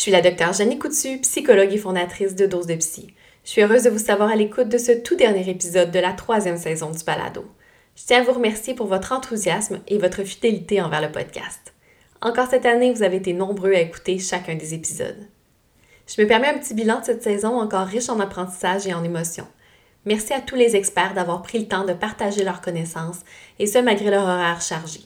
Je suis la docteure Jenny Coutu, psychologue et fondatrice de Dose de Psy. Je suis heureuse de vous savoir à l'écoute de ce tout dernier épisode de la troisième saison du balado. Je tiens à vous remercier pour votre enthousiasme et votre fidélité envers le podcast. Encore cette année, vous avez été nombreux à écouter chacun des épisodes. Je me permets un petit bilan de cette saison encore riche en apprentissage et en émotions. Merci à tous les experts d'avoir pris le temps de partager leurs connaissances, et ce malgré leur horaire chargé.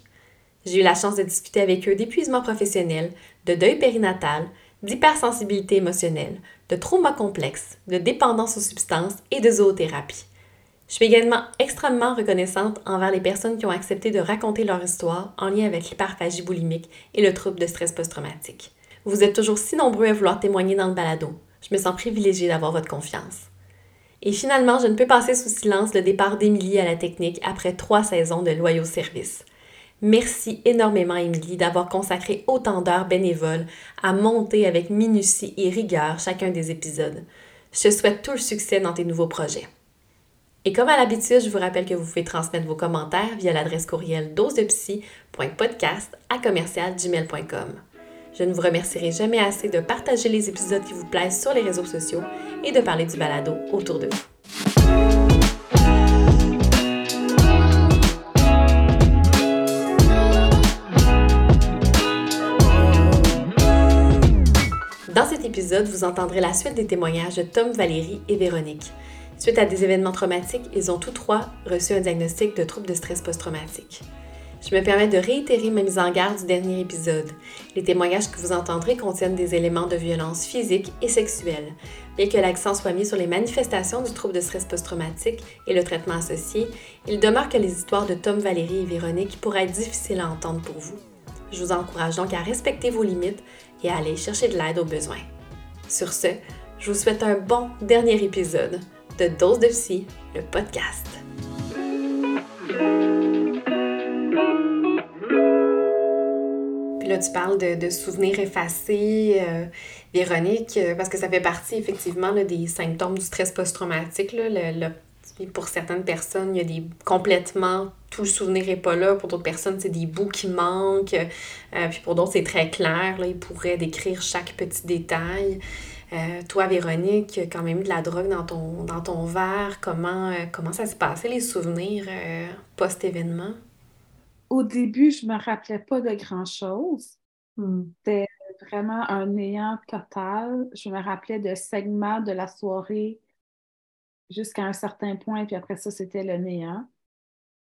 J'ai eu la chance de discuter avec eux d'épuisement professionnel, de deuil périnatal, d'hypersensibilité émotionnelle, de trauma complexe, de dépendance aux substances et de zoothérapie. Je suis également extrêmement reconnaissante envers les personnes qui ont accepté de raconter leur histoire en lien avec l'hyperphagie boulimique et le trouble de stress post-traumatique. Vous êtes toujours si nombreux à vouloir témoigner dans le balado. Je me sens privilégiée d'avoir votre confiance. Et finalement, je ne peux passer sous silence le départ d'Émilie à la technique après trois saisons de loyaux services. Merci énormément, Émilie, d'avoir consacré autant d'heures bénévoles à monter avec minutie et rigueur chacun des épisodes. Je te souhaite tout le succès dans tes nouveaux projets. Et comme à l'habitude, je vous rappelle que vous pouvez transmettre vos commentaires via l'adresse courriel dosedepsy.podcast à commercialgmail.com. Je ne vous remercierai jamais assez de partager les épisodes qui vous plaisent sur les réseaux sociaux et de parler du balado autour de vous. Épisode, vous entendrez la suite des témoignages de Tom, Valérie et Véronique. Suite à des événements traumatiques, ils ont tous trois reçu un diagnostic de trouble de stress post-traumatique. Je me permets de réitérer ma mise en garde du dernier épisode. Les témoignages que vous entendrez contiennent des éléments de violence physique et sexuelle. Bien que l'accent soit mis sur les manifestations du trouble de stress post-traumatique et le traitement associé, il demeure que les histoires de Tom, Valérie et Véronique pourraient être difficiles à entendre pour vous. Je vous encourage donc à respecter vos limites et aller chercher de l'aide aux besoins. Sur ce, je vous souhaite un bon dernier épisode de Dose de Psy, le podcast. Puis là, tu parles de, souvenirs effacés, euh, Véronique, euh, parce que ça fait partie effectivement des symptômes du stress post-traumatique. Pour certaines personnes, il y a des complètement tout le souvenir n'est pas là. Pour d'autres personnes, c'est des bouts qui manquent. Euh, puis pour d'autres, c'est très clair. Là, ils pourraient décrire chaque petit détail. Euh, toi, Véronique, quand même de la drogue dans ton, dans ton verre. Comment, euh, comment ça s'est passé, les souvenirs post-événement? Au début, je me rappelais pas de grand-chose. Hmm. C'était vraiment un néant total. Je me rappelais de segments de la soirée jusqu'à un certain point, puis après ça, c'était le néant.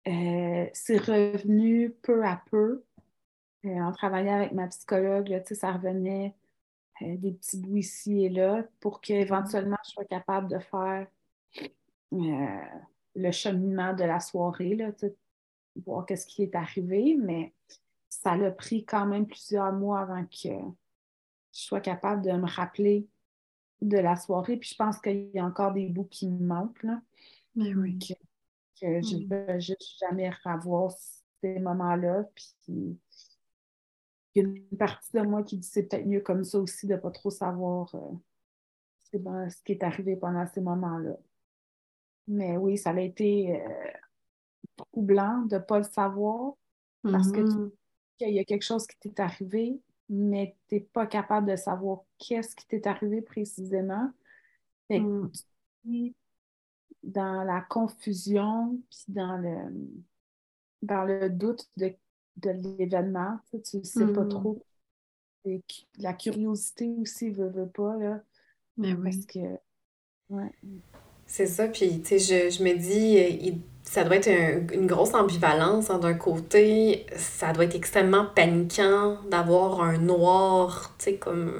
Euh, c'est revenu peu à peu. Euh, en travaillant avec ma psychologue, là, ça revenait euh, des petits bouts ici et là pour qu'éventuellement je sois capable de faire le cheminement de la soirée, là, voir qu'est-ce qui est arrivé, mais ça a pris quand même plusieurs mois avant que je sois capable de me rappeler de la soirée. Puis je pense qu'il y a encore des bouts qui me manquent. Là. Mais oui que je ne mm. veux juste jamais revoir ces moments-là. Puis il y a une partie de moi qui dit c'est peut-être mieux comme ça aussi de ne pas trop savoir euh, ce qui est arrivé pendant ces moments-là. Mais oui, ça a été euh, troublant de ne pas le savoir parce que mm-hmm. qu'il y a quelque chose qui t'est arrivé, mais tu n'es pas capable de savoir qu'est-ce qui t'est arrivé précisément. Fait mm dans la confusion, puis dans le, dans le doute de, de l'événement. Tu ne sais pas mm. trop. Et la curiosité aussi veut, veut pas. Là, Mais oui. Parce que. Ouais. C'est ça, puis tu sais, je, je, me dis, il, ça doit être une grosse ambivalence. Hein. D'un côté, ça doit être extrêmement paniquant d'avoir un noir, tu sais, comme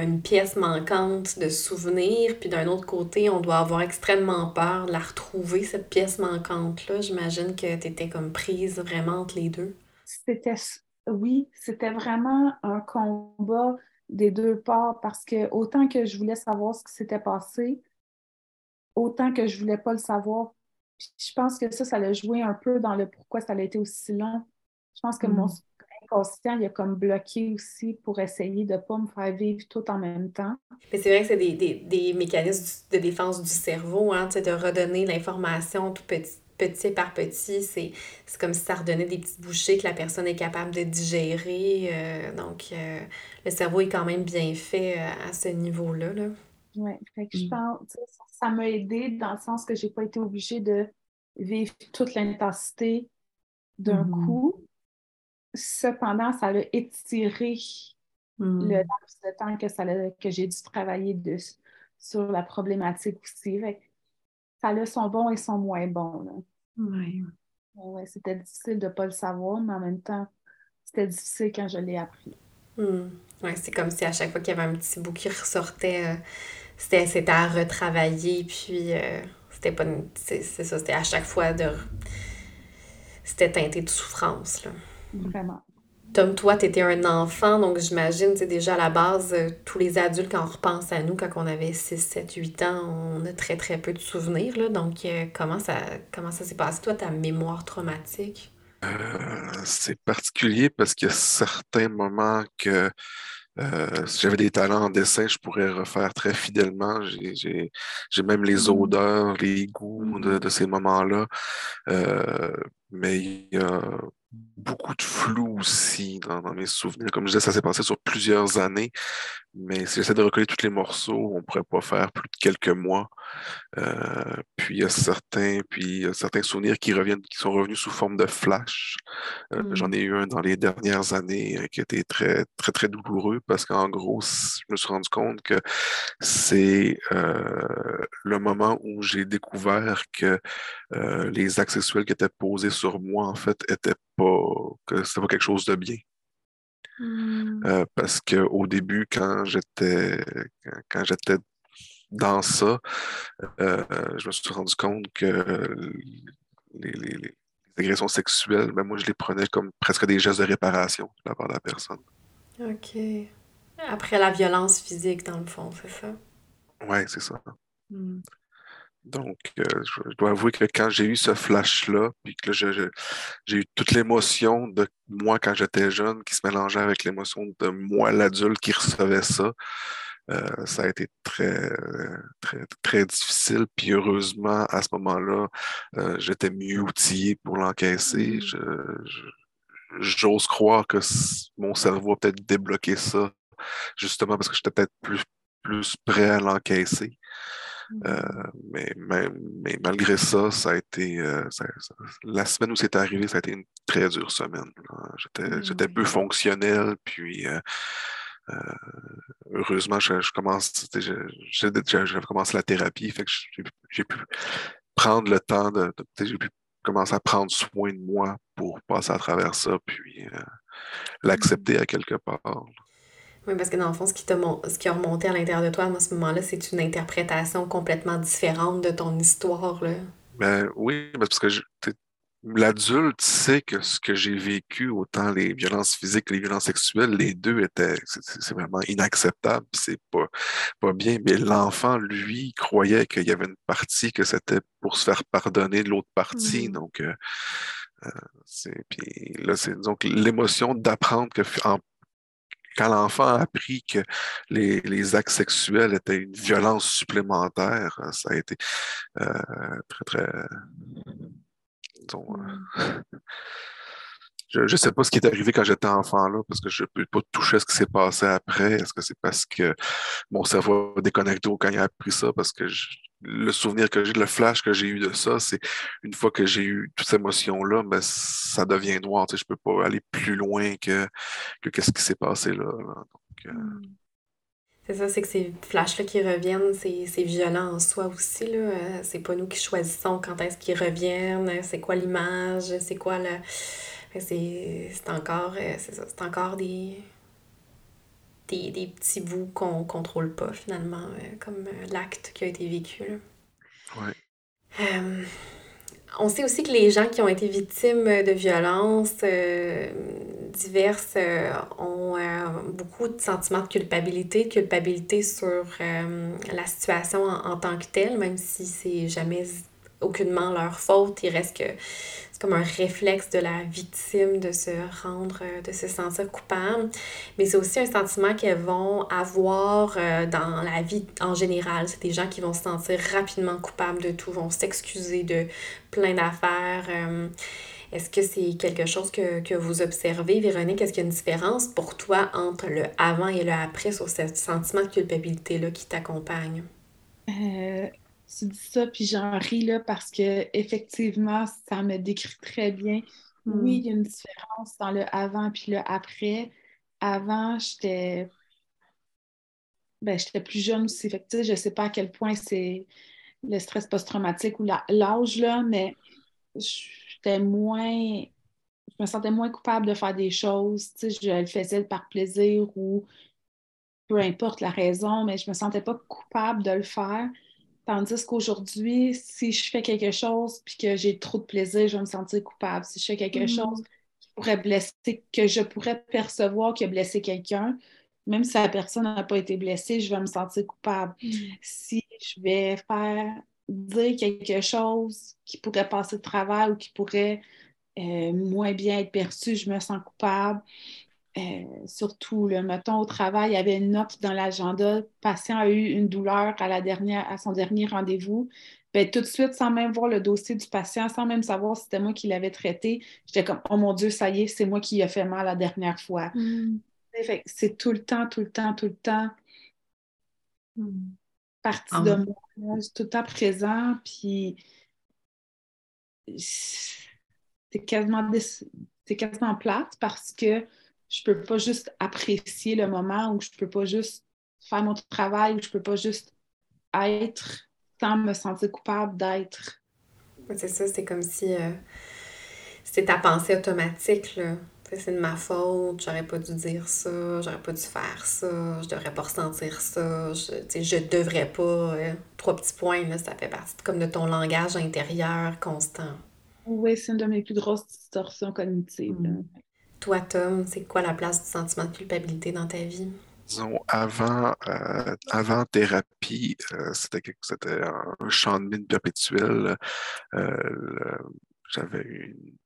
une pièce manquante de souvenirs. Puis d'un autre côté, on doit avoir extrêmement peur de la retrouver, cette pièce manquante-là. J'imagine que tu étais comme prise vraiment entre les deux. C'était, oui, c'était vraiment un combat des deux parts parce que autant que je voulais savoir ce qui s'était passé, autant que je voulais pas le savoir je pense que ça, ça a joué un peu dans le pourquoi ça a été aussi long. Je pense que mon mm. inconscient, il a comme bloqué aussi pour essayer de ne pas me faire vivre tout en même temps. Mais c'est vrai que c'est des, des, des, mécanismes de défense du cerveau, hein, de redonner l'information tout petit, petit par petit, c'est comme si ça redonnait des petites bouchées que la personne est capable de digérer. Euh, donc, euh, le cerveau est quand même bien fait euh, à ce niveau-là. Là. Oui, je mm. pense ça m'a aidé dans le sens que j'ai pas été obligée de vivre toute l'intensité d'un mm-hmm. coup. Cependant, ça a étiré mm. le laps de temps que, ça que j'ai dû travailler de, sur la problématique aussi ça a son bon et son moins bon. Oui. Ouais, c'était difficile de ne pas le savoir, mais en même temps, c'était difficile quand je l'ai appris. Hmm. Oui, c'est comme si à chaque fois qu'il y avait un petit bout qui ressortait, euh, c'était, à retravailler, puis euh, c'était pas. C'est, ça, c'était à chaque fois de. C'était teinté de souffrance. Là. Vraiment. Tom, toi, tu étais un enfant, donc j'imagine, c'est déjà à la base, euh, tous les adultes, quand on repense à nous, quand on avait 6, 7, 8 ans, on a très, très peu de souvenirs. Là, donc, euh, comment ça, comment ça s'est passé, toi, ta mémoire traumatique? Euh, c'est particulier parce qu'il y a certains moments que si j'avais des talents en dessin, je pourrais refaire très fidèlement. J'ai même les mmh. odeurs, les goûts de, de ces moments-là. mais il y a beaucoup de flou aussi dans, mes souvenirs. Comme je disais, ça s'est passé sur plusieurs années, mais si j'essaie de recoller tous les morceaux, on ne pourrait pas faire plus de quelques mois. Euh, puis il y a certains, puis certains souvenirs qui reviennent, qui sont revenus sous forme de flash. Euh, j'en ai eu un dans les dernières années euh, qui était très, très, très douloureux parce qu'en gros, je me suis rendu compte que c'est le moment où j'ai découvert que les actes sexuels qui étaient posés sur moi, en fait, étaient pas, que c'était pas quelque chose de bien. Hmm. Euh, parce qu'au début, quand j'étais quand j'étais dans ça, euh, je me suis rendu compte que les, agressions sexuelles, ben moi, je les prenais comme presque des gestes de réparation de la part de la personne. OK. Après la violence physique, dans le fond, c'est ça? Oui, c'est ça. Hmm. Donc, euh, je, dois avouer que quand j'ai eu ce flash-là, puis que j'ai eu toute l'émotion de moi quand j'étais jeune qui se mélangeait avec l'émotion de moi, l'adulte, qui recevait ça, euh, ça a été très, très, très difficile. Puis heureusement, à ce moment-là, euh, j'étais mieux outillé pour l'encaisser. Mm-hmm. J'ose croire que mon cerveau a peut-être débloqué ça, justement parce que j'étais peut-être plus, plus prêt à l'encaisser. Euh, mais, mais, malgré ça, ça a été. Euh, la semaine où c'est arrivé, ça a été une très dure semaine. J'étais peu fonctionnel, puis. Euh, heureusement, je, je commence, j'avais commencé la thérapie, fait que j'ai pu prendre le temps de, j'ai pu commencer à prendre soin de moi pour passer à travers ça, puis l'accepter à quelque part. Oui, parce que dans le fond, ce qui, ce qui a remonté à l'intérieur de toi à ce moment-là, c'est une interprétation complètement différente de ton histoire. Là. Ben, oui, parce que l'adulte sait que ce que j'ai vécu, autant les violences physiques que les violences sexuelles, les deux étaient, c'est vraiment inacceptable, c'est pas, pas bien. Mais l'enfant, lui, croyait qu'il y avait une partie que c'était pour se faire pardonner de l'autre partie. Mmh. Donc, euh, euh, puis là, c'est donc l'émotion d'apprendre que en quand l'enfant a appris que les, les, actes sexuels étaient une violence supplémentaire, euh, ça a été euh, très, très. Disons, euh, je ne sais pas ce qui est arrivé quand j'étais enfant là, parce que je ne peux pas toucher ce qui s'est passé après. Est-ce que c'est parce que mon cerveau a déconnecté quand il a appris ça? Parce que le souvenir que j'ai, le flash que j'ai eu de ça, c'est une fois que j'ai eu toutes ces émotions-là, ben, ça devient noir. Je ne peux pas aller plus loin que, que ce qui s'est passé là. Euh, hmm. C'est ça, c'est que ces flashs-là qui reviennent, c'est violent en soi aussi. Là. Euh, c'est pas nous qui choisissons quand est-ce qu'ils reviennent, c'est quoi l'image, c'est quoi le. C'est encore, euh, encore des, des, des petits bouts qu'on contrôle pas finalement, euh, comme euh, l'acte qui a été vécu. Euh, on sait aussi que les gens qui ont été victimes de violences diverses ont beaucoup de sentiments de culpabilité, culpabilité sur la situation en, tant que telle, même si c'est jamais aucunement leur faute. Il reste que c'est comme un réflexe de la victime de se rendre, euh, de se sentir coupable. Mais c'est aussi un sentiment qu'elles vont avoir euh, dans la vie en général. C'est des gens qui vont se sentir rapidement coupables de tout, vont s'excuser de plein d'affaires. Euh, est-ce que c'est quelque chose que, que, vous observez, Véronique? Est-ce qu'il y a une différence pour toi entre le avant et le après sur ce sentiment de culpabilité-là qui t'accompagne? Tu dis ça, puis j'en ris là, parce que effectivement, ça me décrit très bien. Oui, il y a une différence dans le avant puis le après. Avant, j'étais ben, j'étais plus jeune aussi. Fait je ne sais pas à quel point c'est le stress post-traumatique ou l'âge, là, mais j'étais moins. Je me sentais moins coupable de faire des choses. Je le faisais par plaisir ou peu importe la raison, mais je ne me sentais pas coupable de le faire. Tandis qu'aujourd'hui, si je fais quelque chose puis que j'ai trop de plaisir, je vais me sentir coupable. Si je fais quelque mm-hmm. chose qui pourrait blesser, que je pourrais percevoir qui a blessé quelqu'un, même si la personne n'a pas été blessée, je vais me sentir coupable. Mm-hmm. Si je vais faire dire quelque chose qui pourrait passer de travail ou qui pourrait euh, moins bien être perçu, je me sens coupable. Euh, surtout, le mettons, au travail, il y avait une note dans l'agenda, le patient a eu une douleur à, la dernière, à son dernier rendez-vous. Ben, tout de suite, sans même voir le dossier du patient, sans même savoir si c'était moi qui l'avais traité, j'étais comme, oh mon Dieu, ça y est, c'est moi qui ai fait mal la dernière fois. Mm. C'est tout le temps, tout le temps, tout le temps mm. partie de moi, tout le temps présent, puis c'est quasiment, quasiment plate parce que je peux pas juste apprécier le moment ou je peux pas juste faire mon travail ou je peux pas juste être sans me sentir coupable d'être. C'est ça, c'est comme si euh, c'était ta pensée automatique, là. C'est de ma faute, j'aurais pas dû dire ça, j'aurais pas dû faire ça, je devrais pas ressentir ça, je, je devrais pas. Euh, trois petits points, là, ça fait partie comme de ton langage intérieur constant. Oui, c'est une de mes plus grosses distorsions cognitives. Toi, Tom, c'est quoi la place du sentiment de culpabilité dans ta vie? Disons, avant, euh, avant thérapie, euh, c'était, un champ de mine perpétuel. Euh, j'avais une,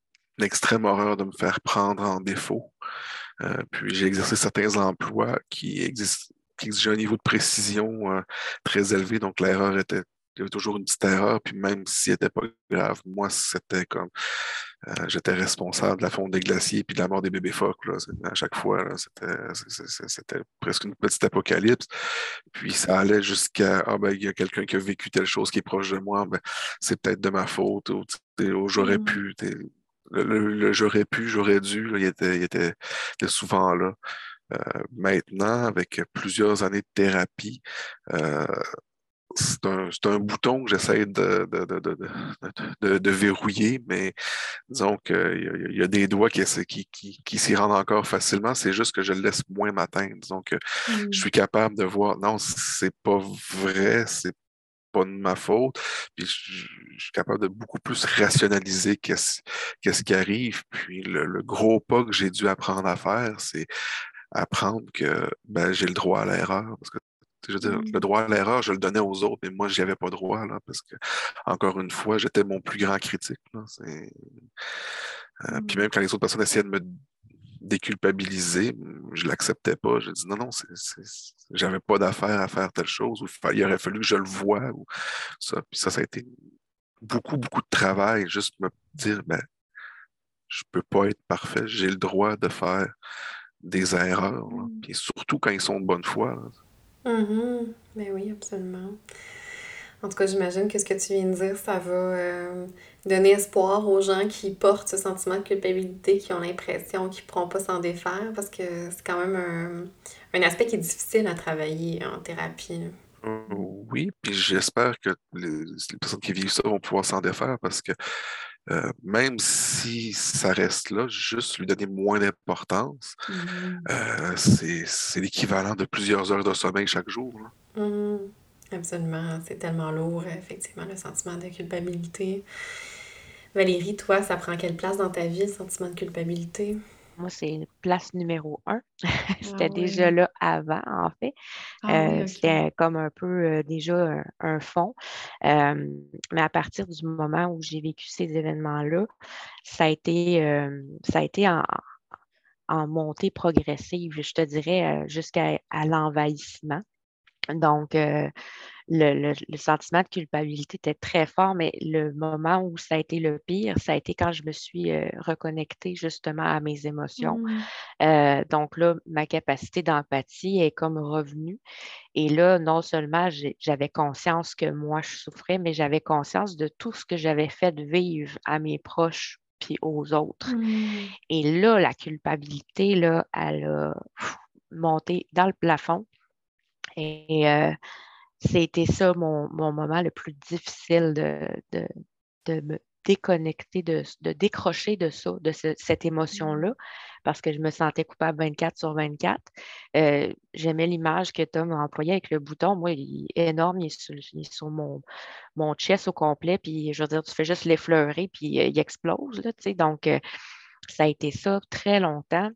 extrême horreur de me faire prendre en défaut. puis j'ai exercé certains emplois qui, existent, exigeaient un niveau de précision très élevé, donc l'erreur était il y avait toujours une petite erreur, puis même s'il n'était pas grave, moi, c'était comme euh, j'étais responsable de la fonte des glaciers puis de la mort des bébés phoques. Là. À chaque fois, c'était presque une petite apocalypse. Puis ça allait jusqu'à Ah ben, il y a quelqu'un qui a vécu telle chose qui est proche de moi, ben, c'est peut-être de ma faute, ou, j'aurais mmh. pu. Le, j'aurais pu, j'aurais dû, il, était, il, était, souvent là. Euh, maintenant, avec plusieurs années de thérapie, euh, c'est un, un, bouton que j'essaie de, de, de, verrouiller, mais disons qu'il y, a des doigts qui, qui, qui, s'y rendent encore facilement. C'est juste que je le laisse moins m'atteindre. Que je mmh. suis capable de voir, non, c'est pas vrai, c'est pas de ma faute. Puis je, suis capable de beaucoup plus rationaliser qu'est-ce qu'est-ce qui arrive. Puis le, le gros pas que j'ai dû apprendre à faire, c'est apprendre que ben, j'ai le droit à l'erreur. Parce que je veux dire, le droit à l'erreur, je le donnais aux autres, mais moi, je n'y avais pas droit, là, parce que, encore une fois, j'étais mon plus grand critique. Là, euh, Puis même quand les autres personnes essayaient de me déculpabiliser, je ne l'acceptais pas. Je dis non, non, j'avais pas d'affaire à faire telle chose, ou il aurait fallu que je le voie, ou ça. Puis ça, ça a été beaucoup, beaucoup de travail, juste me dire, ben, je peux pas être parfait, j'ai le droit de faire des erreurs, mmh. puis surtout quand ils sont de bonne foi. Mhm. Ben oui, absolument. En tout cas, j'imagine que ce que tu viens de dire, ça va euh, donner espoir aux gens qui portent ce sentiment de culpabilité, qui ont l'impression qu'ils ne pourront pas s'en défaire, parce que c'est quand même un, un, aspect qui est difficile à travailler en thérapie. Oui, puis j'espère que les, personnes qui vivent ça vont pouvoir s'en défaire parce que euh, même si ça reste là, juste lui donner moins d'importance, mmh. euh, c'est l'équivalent de plusieurs heures de sommeil chaque jour. Mmh. Absolument, c'est tellement lourd, effectivement, le sentiment de culpabilité. Valérie, toi, ça prend quelle place dans ta vie, le sentiment de culpabilité? Moi, c'est place numéro un. c'était ah déjà là avant, en fait. Ah euh, c'était comme un peu déjà un, fond. mais à partir du moment où j'ai vécu ces événements-là, ça a été, ça a été en, en montée progressive, je te dirais, jusqu'à l'envahissement. Donc, le, sentiment de culpabilité était très fort, mais le moment où ça a été le pire, ça a été quand je me suis reconnectée justement à mes émotions. Mmh. donc là, ma capacité d'empathie est comme revenue. Et là, non seulement j'avais conscience que moi, je souffrais, mais j'avais conscience de tout ce que j'avais fait de vivre à mes proches puis aux autres. Mmh. Et là, la culpabilité, là, elle a monté dans le plafond. Et c'était ça mon, moment le plus difficile de, me déconnecter, de, décrocher de ça, de cette mmh. émotion-là, parce que je me sentais coupable 24 sur 24. Euh, j'aimais l'image que Tom a employée avec le bouton. Moi, il est énorme, il est sur, mon, mon chest au complet, puis je veux dire, tu fais juste l'effleurer, puis euh, il explose. Là, donc, euh, ça a été ça très longtemps.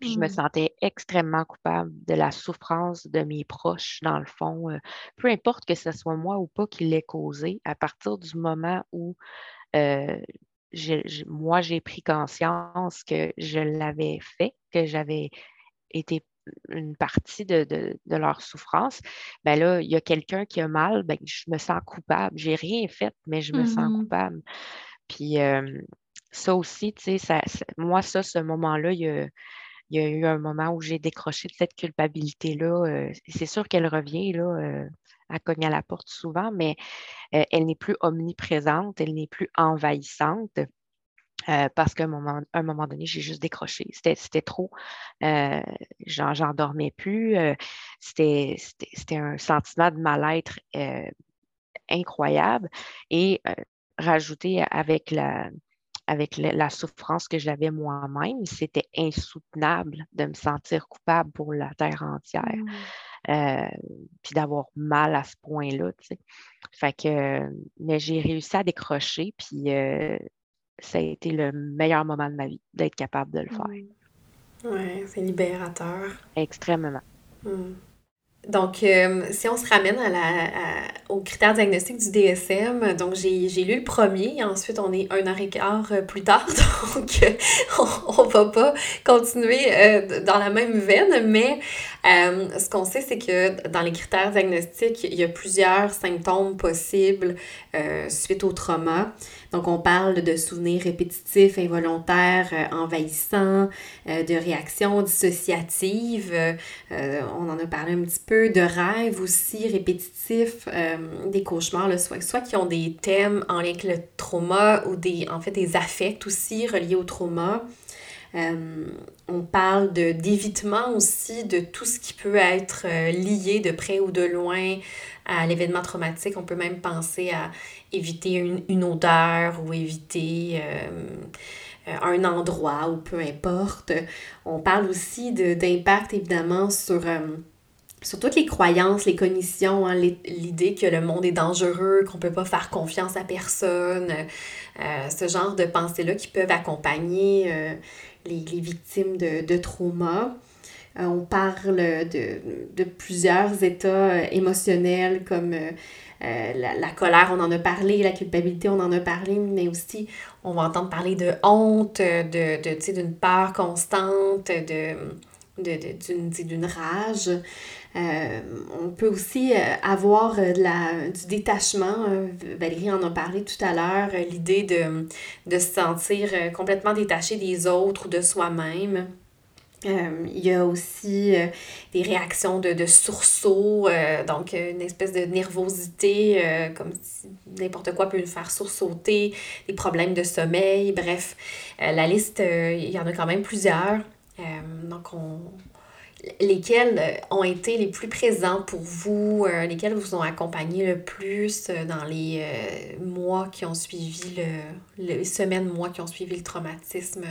Puis je me mmh. sentais extrêmement coupable de la souffrance de mes proches, dans le fond. Euh, peu importe que ce soit moi ou pas qui l'ait causé, à partir du moment où euh, moi, j'ai pris conscience que je l'avais fait, que j'avais été une partie de, leur souffrance, ben là, il y a quelqu'un qui a mal, ben, je me sens coupable. J'ai rien fait, mais je me sens mmh coupable. Puis ça aussi, tu sais, moi, ça, ce moment-là, il y a il y a eu un moment où j'ai décroché de cette culpabilité-là. Euh, c'est sûr qu'elle revient, là, euh, elle cogne à la porte souvent, mais euh, elle n'est plus omniprésente, elle n'est plus envahissante. parce qu'à un moment, un moment donné, j'ai juste décroché. C'était trop. J'en dormais plus. C'était un sentiment de mal-être incroyable. Et rajouté avec la, avec la souffrance que j'avais moi-même, c'était insoutenable de me sentir coupable pour la terre entière. Mmh. Euh, puis d'avoir mal à ce point-là. Fait que, mais j'ai réussi à décrocher, puis euh, ça a été le meilleur moment de ma vie d'être capable de le faire. Oui, c'est libérateur. Extrêmement. Mmh. Donc, euh, si on se ramène à la, aux critères diagnostiques du DSM, donc j'ai lu le premier, ensuite on est un an et quart euh, plus tard, donc on, ne va pas continuer euh, dans la même veine, mais ce qu'on sait, c'est que dans les critères diagnostiques, il y a plusieurs symptômes possibles suite au trauma. Donc, on parle de souvenirs répétitifs, involontaires, euh, envahissants, euh, de réactions dissociatives. Euh, on en a parlé un petit peu, de rêves aussi répétitifs, des cauchemars, soit, soit qui ont des thèmes en lien avec le trauma ou des, en fait, des affects aussi reliés au trauma. On parle d'évitement aussi de tout ce qui peut être lié de près ou de loin à l'événement traumatique. On peut même penser à éviter une, odeur ou éviter euh, un endroit ou peu importe. On parle aussi d'impact évidemment sur, euh, sur toutes les croyances, les cognitions, hein, l'idée que le monde est dangereux, qu'on ne peut pas faire confiance à personne, euh, ce genre de pensées-là qui peuvent accompagner les, victimes de, de trauma. Euh, on parle de, plusieurs états euh, émotionnels comme euh, la, colère, on en a parlé, la culpabilité, on en a parlé, mais aussi on va entendre parler de honte, de, d'une peur constante, de, d'une, rage. On peut aussi avoir la, du détachement. Valérie en a parlé tout à l'heure, l'idée de, de se sentir complètement détaché des autres ou de soi-même. Euh, il y a aussi euh, des réactions de, de sursaut, euh, donc une espèce de nervosité, comme si n'importe quoi peut nous faire sursauter, des problèmes de sommeil, bref, la liste, il y en a quand même plusieurs. donc, on, lesquels ont été les plus présents pour vous, lesquels vous ont accompagné le plus dans les mois qui ont suivi, le, les semaines, mois qui ont suivi le traumatisme,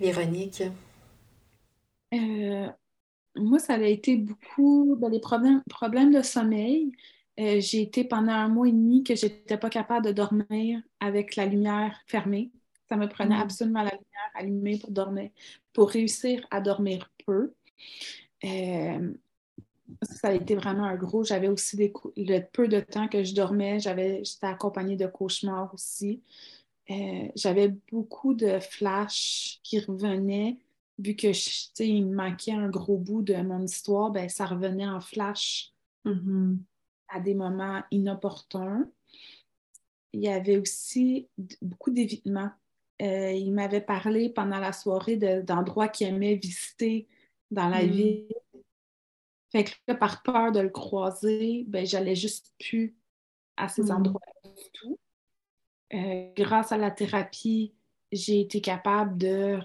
Véronique? Euh, moi, ça a été beaucoup ben, les problèmes, problèmes de sommeil. Euh, j'ai été pendant un mois et demi que je n'étais pas capable de dormir avec la lumière fermée. Ça me prenait mm. absolument la lumière allumée pour dormir, pour réussir à dormir peu. Euh, ça a été vraiment un gros. J'avais aussi des le peu de temps que je dormais, j'avais j'étais accompagnée de cauchemars aussi. Euh, j'avais beaucoup de flashs qui revenaient. Vu que il me manquait un gros bout de mon histoire, ben, ça revenait en flash mm-hmm. à des moments inopportuns. Il y avait aussi beaucoup d'évitements. Euh, il m'avait parlé pendant la soirée d'endroits qu'il aimait visiter dans la mm. ville fait que là, par peur de le croiser, ben, j'allais juste plus à ces hmm. endroits du tout. Euh, grâce à la thérapie, j'ai été capable de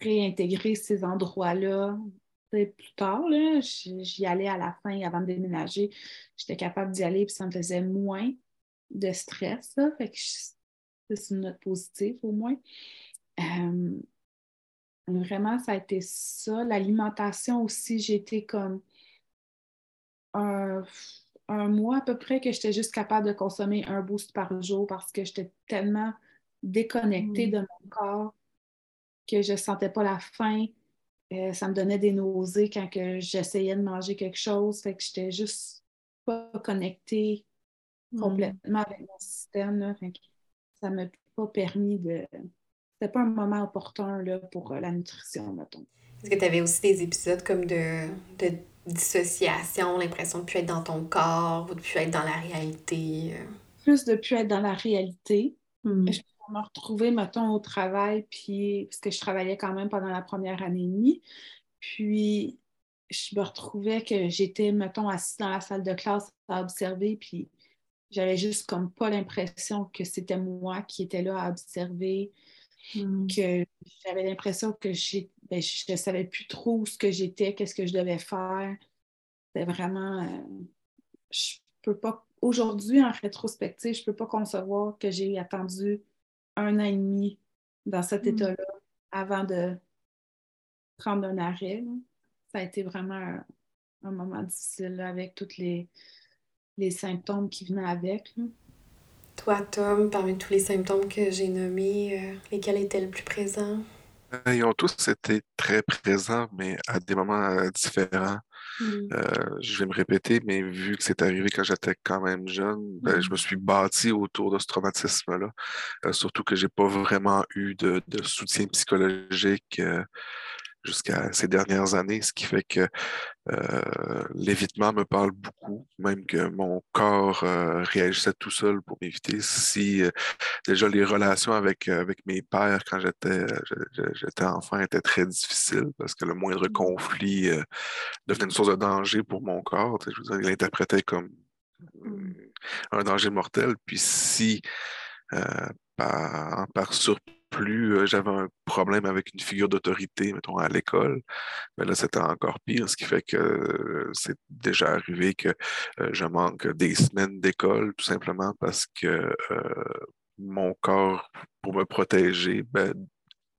réintégrer ces endroits-là plus tard. J'y allais à la fin avant de déménager. J'étais capable d'y aller, puis ça me faisait moins de stress. Fait que c'est une note positive au moins. Euh, vraiment, ça a été ça. L'alimentation aussi, j'ai été comme un, mois à peu près que j'étais juste capable de consommer un boost par jour parce que j'étais tellement déconnectée mm. de mon corps que je ne sentais pas la faim. Euh, ça me donnait des nausées quand j'essayais de manger quelque chose. Fait que j'étais juste pas connectée mm. complètement avec mon système. ça ne m'a pas permis de. C'était pas un moment opportun là, pour euh, la nutrition, mettons. Est-ce que tu avais aussi des épisodes comme de, de dissociation, l'impression de ne plus être dans ton corps ou de ne plus être dans la réalité? Euh? Plus de ne plus être dans la réalité. Hmm. Je me retrouver, mettons, au travail, puis, parce que je travaillais quand même pendant la première année et demie. Puis, je me retrouvais que j'étais, mettons, assise dans la salle de classe à observer, puis j'avais juste comme pas l'impression que c'était moi qui étais là à observer, hmm. que j'avais l'impression que ben, je ne savais plus trop ce que j'étais, qu'est-ce que je devais faire. C'était vraiment. Euh, je peux pas. Aujourd'hui, en rétrospective, je ne peux pas concevoir que j'ai attendu un an et demi dans cet hmm. état-là avant de prendre un arrêt. Ça a été vraiment un, moment difficile avec tous les, les symptômes qui venaient avec. Toi, Tom, parmi tous les symptômes que j'ai nommés, euh, lesquels étaient le plus présents? Euh, ils ont tous été très présents, mais à des moments euh, différents. Euh, je vais me répéter, mais vu que c'est arrivé quand j'étais quand même jeune, ben, je me mmh. suis bâti autour de ce traumatisme-là. surtout que j'ai pas vraiment eu de, de soutien psychologique jusqu'à ces dernières années, ce qui fait que euh, l'évitement me parle beaucoup, même que mon corps euh, réagissait tout seul pour m'éviter. Si euh, déjà les relations avec, avec mes pères quand j'étais j'étais enfant étaient très difficiles parce que le moindre mmh. conflit devenait une source de danger pour mon corps. Je veux dire, il l'interprétait comme mmh. un danger mortel. Puis si par, par surprise, plus euh, j'avais un problème avec une figure d'autorité, mettons, à l'école, mais là, c'était encore pire, ce qui fait que euh, c'est déjà arrivé que euh, je manque des semaines d'école, tout simplement parce que mon corps, pour me protéger, ben,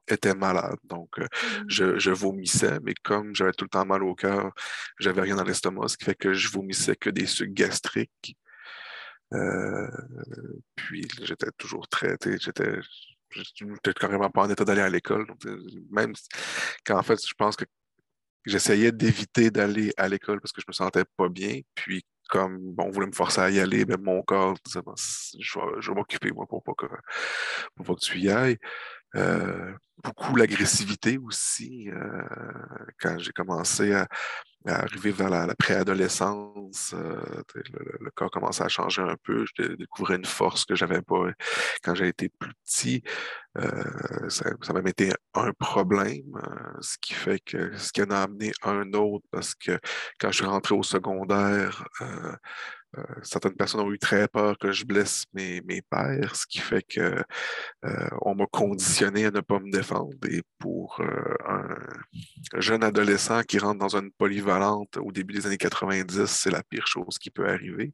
était malade. Donc, mmh. je, je, vomissais, mais comme j'avais tout le temps mal au cœur, j'avais rien dans l'estomac, ce qui fait que je vomissais que des sucs gastriques. puis j'étais toujours traité, j'étais n'étais carrément pas en état d'aller à l'école. Même quand en fait, je pense que j'essayais d'éviter d'aller à l'école parce que je me sentais pas bien. Puis comme on voulait me forcer à y aller, mais ben, mon corps disait je vais, m'occuper moi pour pas que pour pas que tu y ailles. Euh, beaucoup l'agressivité aussi. Euh, quand j'ai commencé à, arriver vers la, préadolescence, euh, le, corps commençait à changer un peu. Je découvrais une force que j'avais pas quand j'ai été plus petit. ça, ça m'a été un problème, ce qui fait que ce qui en a amené un autre, parce que quand je suis rentré au secondaire, euh, certaines personnes ont eu très peur que je blesse mes, mes pères, ce qui fait que euh, on m'a conditionné à ne pas me défendre. Et pour euh, un jeune adolescent qui rentre dans une polyvalente au début des années 90, c'est la pire chose qui peut arriver.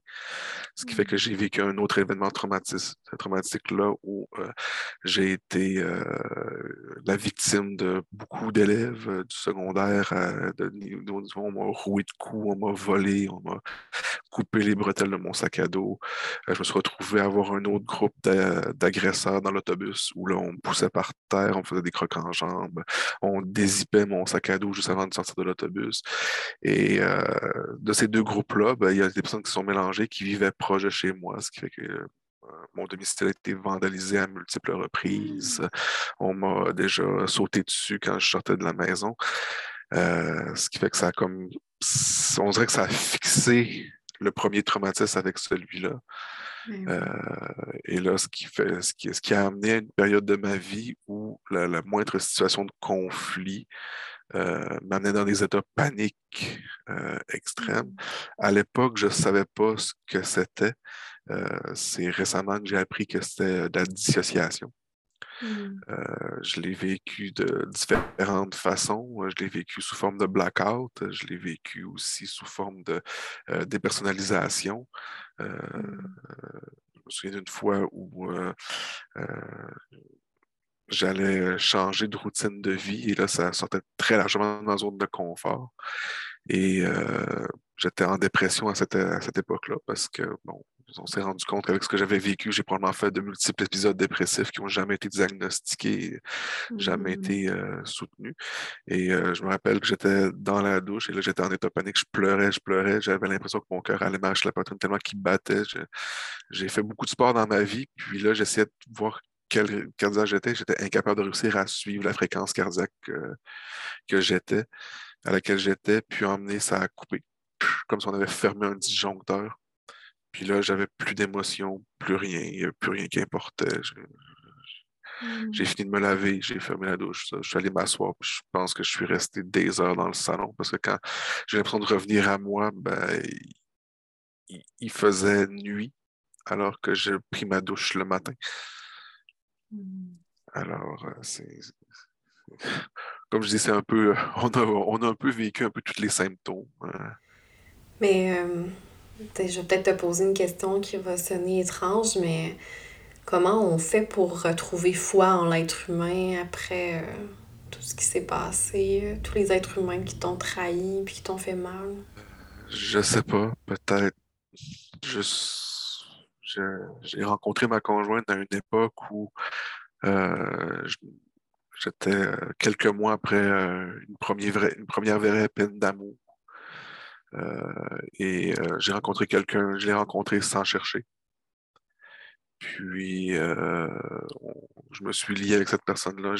Ce qui fait que j'ai vécu un autre événement traumatique, traumatique là où j'ai été la victime de beaucoup d'élèves du secondaire. De, on m'a roué de coups, on m'a volé, on m'a coupé les de mon sac à dos? je me suis retrouvé à avoir un autre groupe d'agresseurs dans l'autobus où là, on me poussait par terre, on faisait des crocs en jambes, on dézippait mon sac à dos juste avant de sortir de l'autobus. Et de ces deux groupes-là, ben, il y a des personnes qui sont mélangées, qui vivaient proche de chez moi, ce qui fait que mon domicile a été vandalisé à multiples reprises. Mmh. On m'a déjà sauté dessus quand je sortais de la maison. Euh, ce qui fait que ça a comme. On dirait que ça a fixé le premier traumatisme avec celui-là. Euh, et là, ce qui, fait, ce, qui, ce qui a amené à une période de ma vie où la, moindre situation de conflit euh, m'amenait dans des états paniques extrêmes. Mmh. À l'époque, je ne savais pas ce que c'était. C'est récemment que j'ai appris que c'était de la dissociation. Mmh. Euh, je l'ai vécu de différentes façons. Je l'ai vécu sous forme de blackout. Je l'ai vécu aussi sous forme de euh, dépersonnalisation. Euh, mmh. je me souviens d'une fois où j'allais changer de routine de vie et là, ça sortait très largement dans ma zone de confort. Et j'étais en dépression à cette, à cette époque-là parce que, bon, on s'est rendu compte qu'avec ce que j'avais vécu, j'ai probablement fait de multiples épisodes dépressifs qui n'ont jamais été diagnostiqués, jamais mmh. été euh, soutenus. Et euh, je me rappelle que j'étais dans la douche et là, j'étais en état panique. Je pleurais, je pleurais. J'avais l'impression que mon cœur allait marcher la poitrine tellement qu'il battait. J'ai fait beaucoup de sport dans ma vie. Puis là, j'essayais de voir quel cardiaque j'étais. J'étais incapable de réussir à suivre la fréquence cardiaque que j'étais, à laquelle j'étais, puis emmener ça à couper. Comme si on avait fermé un disjoncteur. Puis là, j'avais plus d'émotions, plus rien, il n'y avait plus rien qui importait. J'ai mmh. fini de me laver, j'ai fermé la douche. Je suis allé m'asseoir. Je pense que je suis resté des heures dans le salon parce que quand j'ai l'impression de revenir à moi, ben, il, faisait nuit alors que j'ai pris ma douche le matin. Mmh. Alors, euh, c'est. Comme je dis, c'est un peu. On a, on a un peu vécu un peu tous les symptômes. Hein. Mais. Euh, je vais peut-être te poser une question qui va sonner étrange, mais comment on fait pour retrouver foi en l'être humain après euh, tout ce qui s'est passé, euh, tous les êtres humains qui t'ont trahi puis qui t'ont fait mal? Je sais pas, peut-être. j'ai rencontré ma conjointe à une époque où euh, j'étais quelques mois après une, première une première vraie peine d'amour. Euh, et euh, j'ai rencontré quelqu'un, je l'ai rencontré sans chercher. Puis, euh, je me suis lié avec cette personne-là.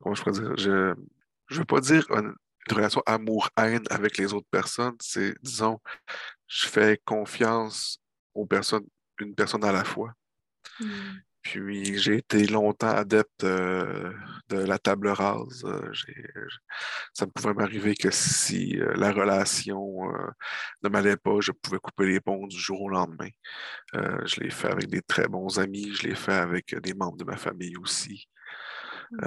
Comment je pourrais dire? Je ne veux pas dire une, relation amour-haine avec les autres personnes. C'est, disons, je fais confiance aux personnes, une personne à la fois. Mmh. Puis j'ai été longtemps adepte euh, de la table rase. Euh, ça pouvait m'arriver que si euh, la relation ne m'allait pas, je pouvais couper les ponts du jour au lendemain. je l'ai fait avec des très bons amis, je l'ai fait avec des membres de ma famille aussi. Mmh.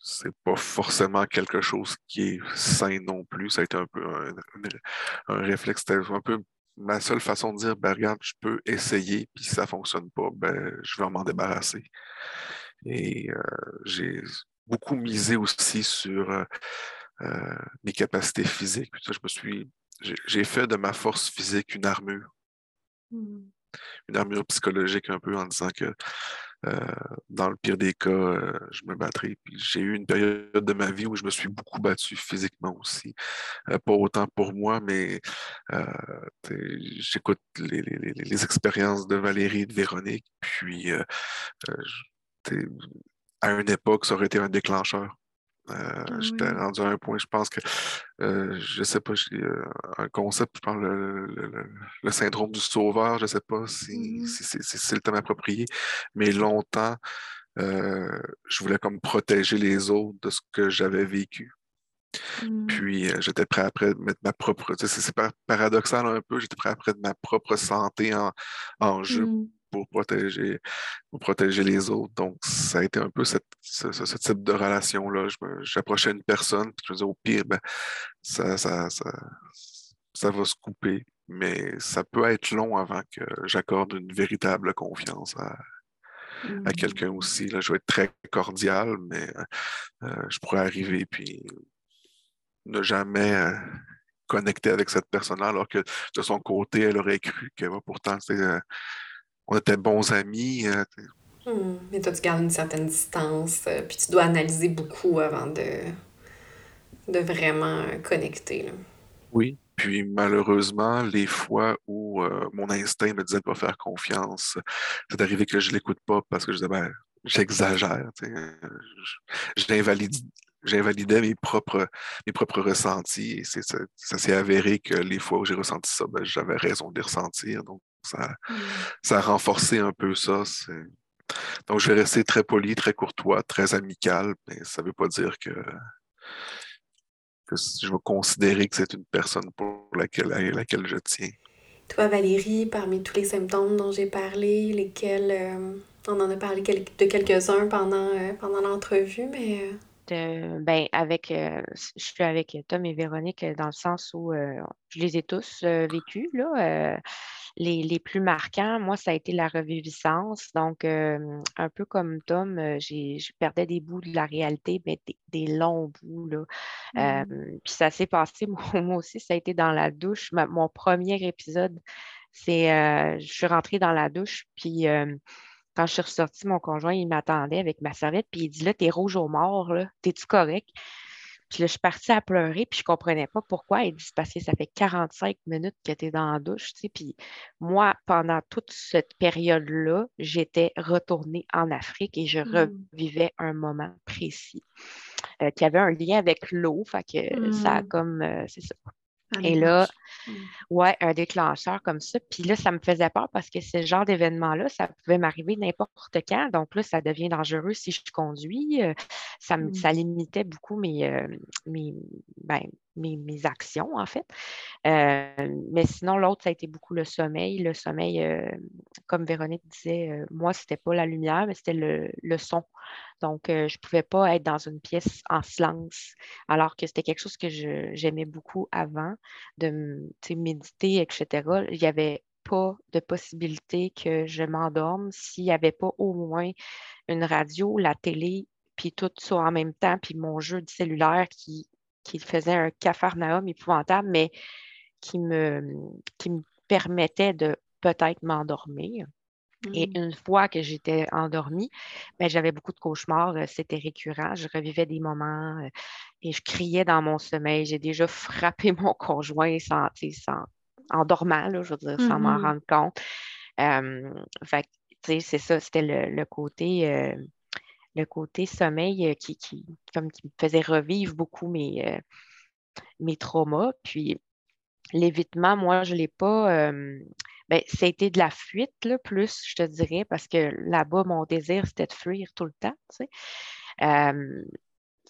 c'est pas forcément quelque chose qui est sain non plus. Ça a été un peu un, un réflexe, c'était un peu ma seule façon de dire, ben, regarde, je peux essayer, puis si ça ne fonctionne pas, ben, je vais m'en débarrasser. Et euh, j'ai beaucoup misé aussi sur euh, euh, mes capacités physiques. je me suis, j'ai fait de ma force physique une armure. Mmh. Une armure psychologique un peu en disant que dans le pire des cas, euh, je me battrai. J'ai eu une période de ma vie où je me suis beaucoup battu physiquement aussi. Euh, pas autant pour moi, mais j'écoute les, expériences de Valérie et de Véronique. Puis à une époque, ça aurait été un déclencheur. Euh, ah j'étais rendu à un point, je pense que, euh, je sais pas, j'ai euh, un concept, je parle le, le, syndrome du sauveur, je sais pas si, mmh si, c'est le thème approprié, mais longtemps, je voulais comme protéger les autres de ce que j'avais vécu. Mmh. Puis j'étais prêt après de mettre ma propre, c'est paradoxal un peu, j'étais prêt après de ma propre santé en, en jeu mmh pour protéger, pour protéger les autres. Donc, ça a été un peu cette, ce, type de relation-là. J'approchais une personne, puis je me disais, au pire, ben, ça, ça, ça, va se couper. Mais ça peut être long avant que j'accorde une véritable confiance à, à mmh. quelqu'un aussi. Là, je vais être très cordial, mais euh, je pourrais arriver puis ne jamais, euh, connecter avec cette personne-là, alors que de son côté, elle aurait cru que pourtant, euh, on était bons amis. Euh, hmm. Mais toi, tu gardes une certaine distance, euh, puis tu dois analyser beaucoup avant de, de vraiment connecter. Oui, puis malheureusement, les fois où mon instinct me disait de pas faire confiance, c'est arrivé que je l'écoute pas parce que je disais, ben, j'exagère. J'invalide j'invalidais mes propres, mes propres ressentis et ça, ça s'est avéré que les fois où j'ai ressenti ça, ben, j'avais raison de les ressentir. Donc, ça, mmh. ça a renforcé un peu ça. Donc, je vais rester très poli, très courtois, très amical, mais ça ne veut pas dire que, que je vais considérer que c'est une personne pour laquelle, à laquelle je tiens. Toi, Valérie, parmi tous les symptômes dont j'ai parlé, lesquels euh, on en a parlé de quelques-uns pendant, euh, pendant l'entrevue, mais euh, ben, avec, euh, je suis avec Tom et Véronique euh, dans le sens où euh, je les ai tous vécus. Là, les, plus marquants, moi, ça a été la reviviscence. Donc, un peu comme Tom, j'ai, je perdais des bouts de la réalité, mais des, longs bouts. Là. Mmh. puis ça s'est passé, moi, aussi, ça a été dans la douche. mon premier épisode, c'est je suis rentrée dans la douche, puis quand je suis ressortie, mon conjoint, il m'attendait avec ma serviette, puis il dit Là, t'es rouge au mort, là, t'es-tu correct? Puis là, je suis partie à pleurer, puis je ne comprenais pas pourquoi. Il dit Parce que ça fait 45 minutes que tu es dans la douche, tu sais. Puis moi, pendant toute cette période-là, j'étais retournée en Afrique et je mmh. revivais un moment précis euh, qui avait un lien avec l'eau. Fait que ça a mmh. comme. Euh, c'est ça. Et là, mmh. ouais, un déclencheur comme ça. Puis là, ça me faisait peur parce que ce genre d'événement-là, ça pouvait m'arriver n'importe quand. Donc là, ça devient dangereux si je conduis. Euh, ça, me, ça limitait beaucoup mes, euh, mes, ben, mes, actions, en fait. Euh, mais sinon, l'autre, ça a été beaucoup le sommeil. Le sommeil, euh, comme Véronique disait, euh, moi, ce n'était pas la lumière, mais c'était le, son. Donc, je ne pouvais pas être dans une pièce en silence, alors que c'était quelque chose que j'aimais beaucoup avant, de méditer, etc. Il n'y avait pas de possibilité que je m'endorme s'il n'y avait pas au moins une radio, la télé, puis tout ça en même temps, puis mon jeu de cellulaire qui qui faisait un cafarnaum épouvantable, mais qui me, qui me permettait de peut-être m'endormir. Et mmh. une fois que j'étais endormie, ben, j'avais beaucoup de cauchemars, euh, c'était récurrent. Je revivais des moments euh, et je criais dans mon sommeil. J'ai déjà frappé mon conjoint sans, sans, en dormant, je veux dire, sans m'en mmh rendre compte. c'est ça, c'était le, côté euh, le côté sommeil euh, qui, comme qui me faisait revivre beaucoup mes, euh, mes traumas. Puis l'évitement, moi, je ne l'ai pas. Euh, ben, de la fuite, là, plus, je te dirais, parce que là-bas, mon désir, c'était de fuir tout le temps. Sais.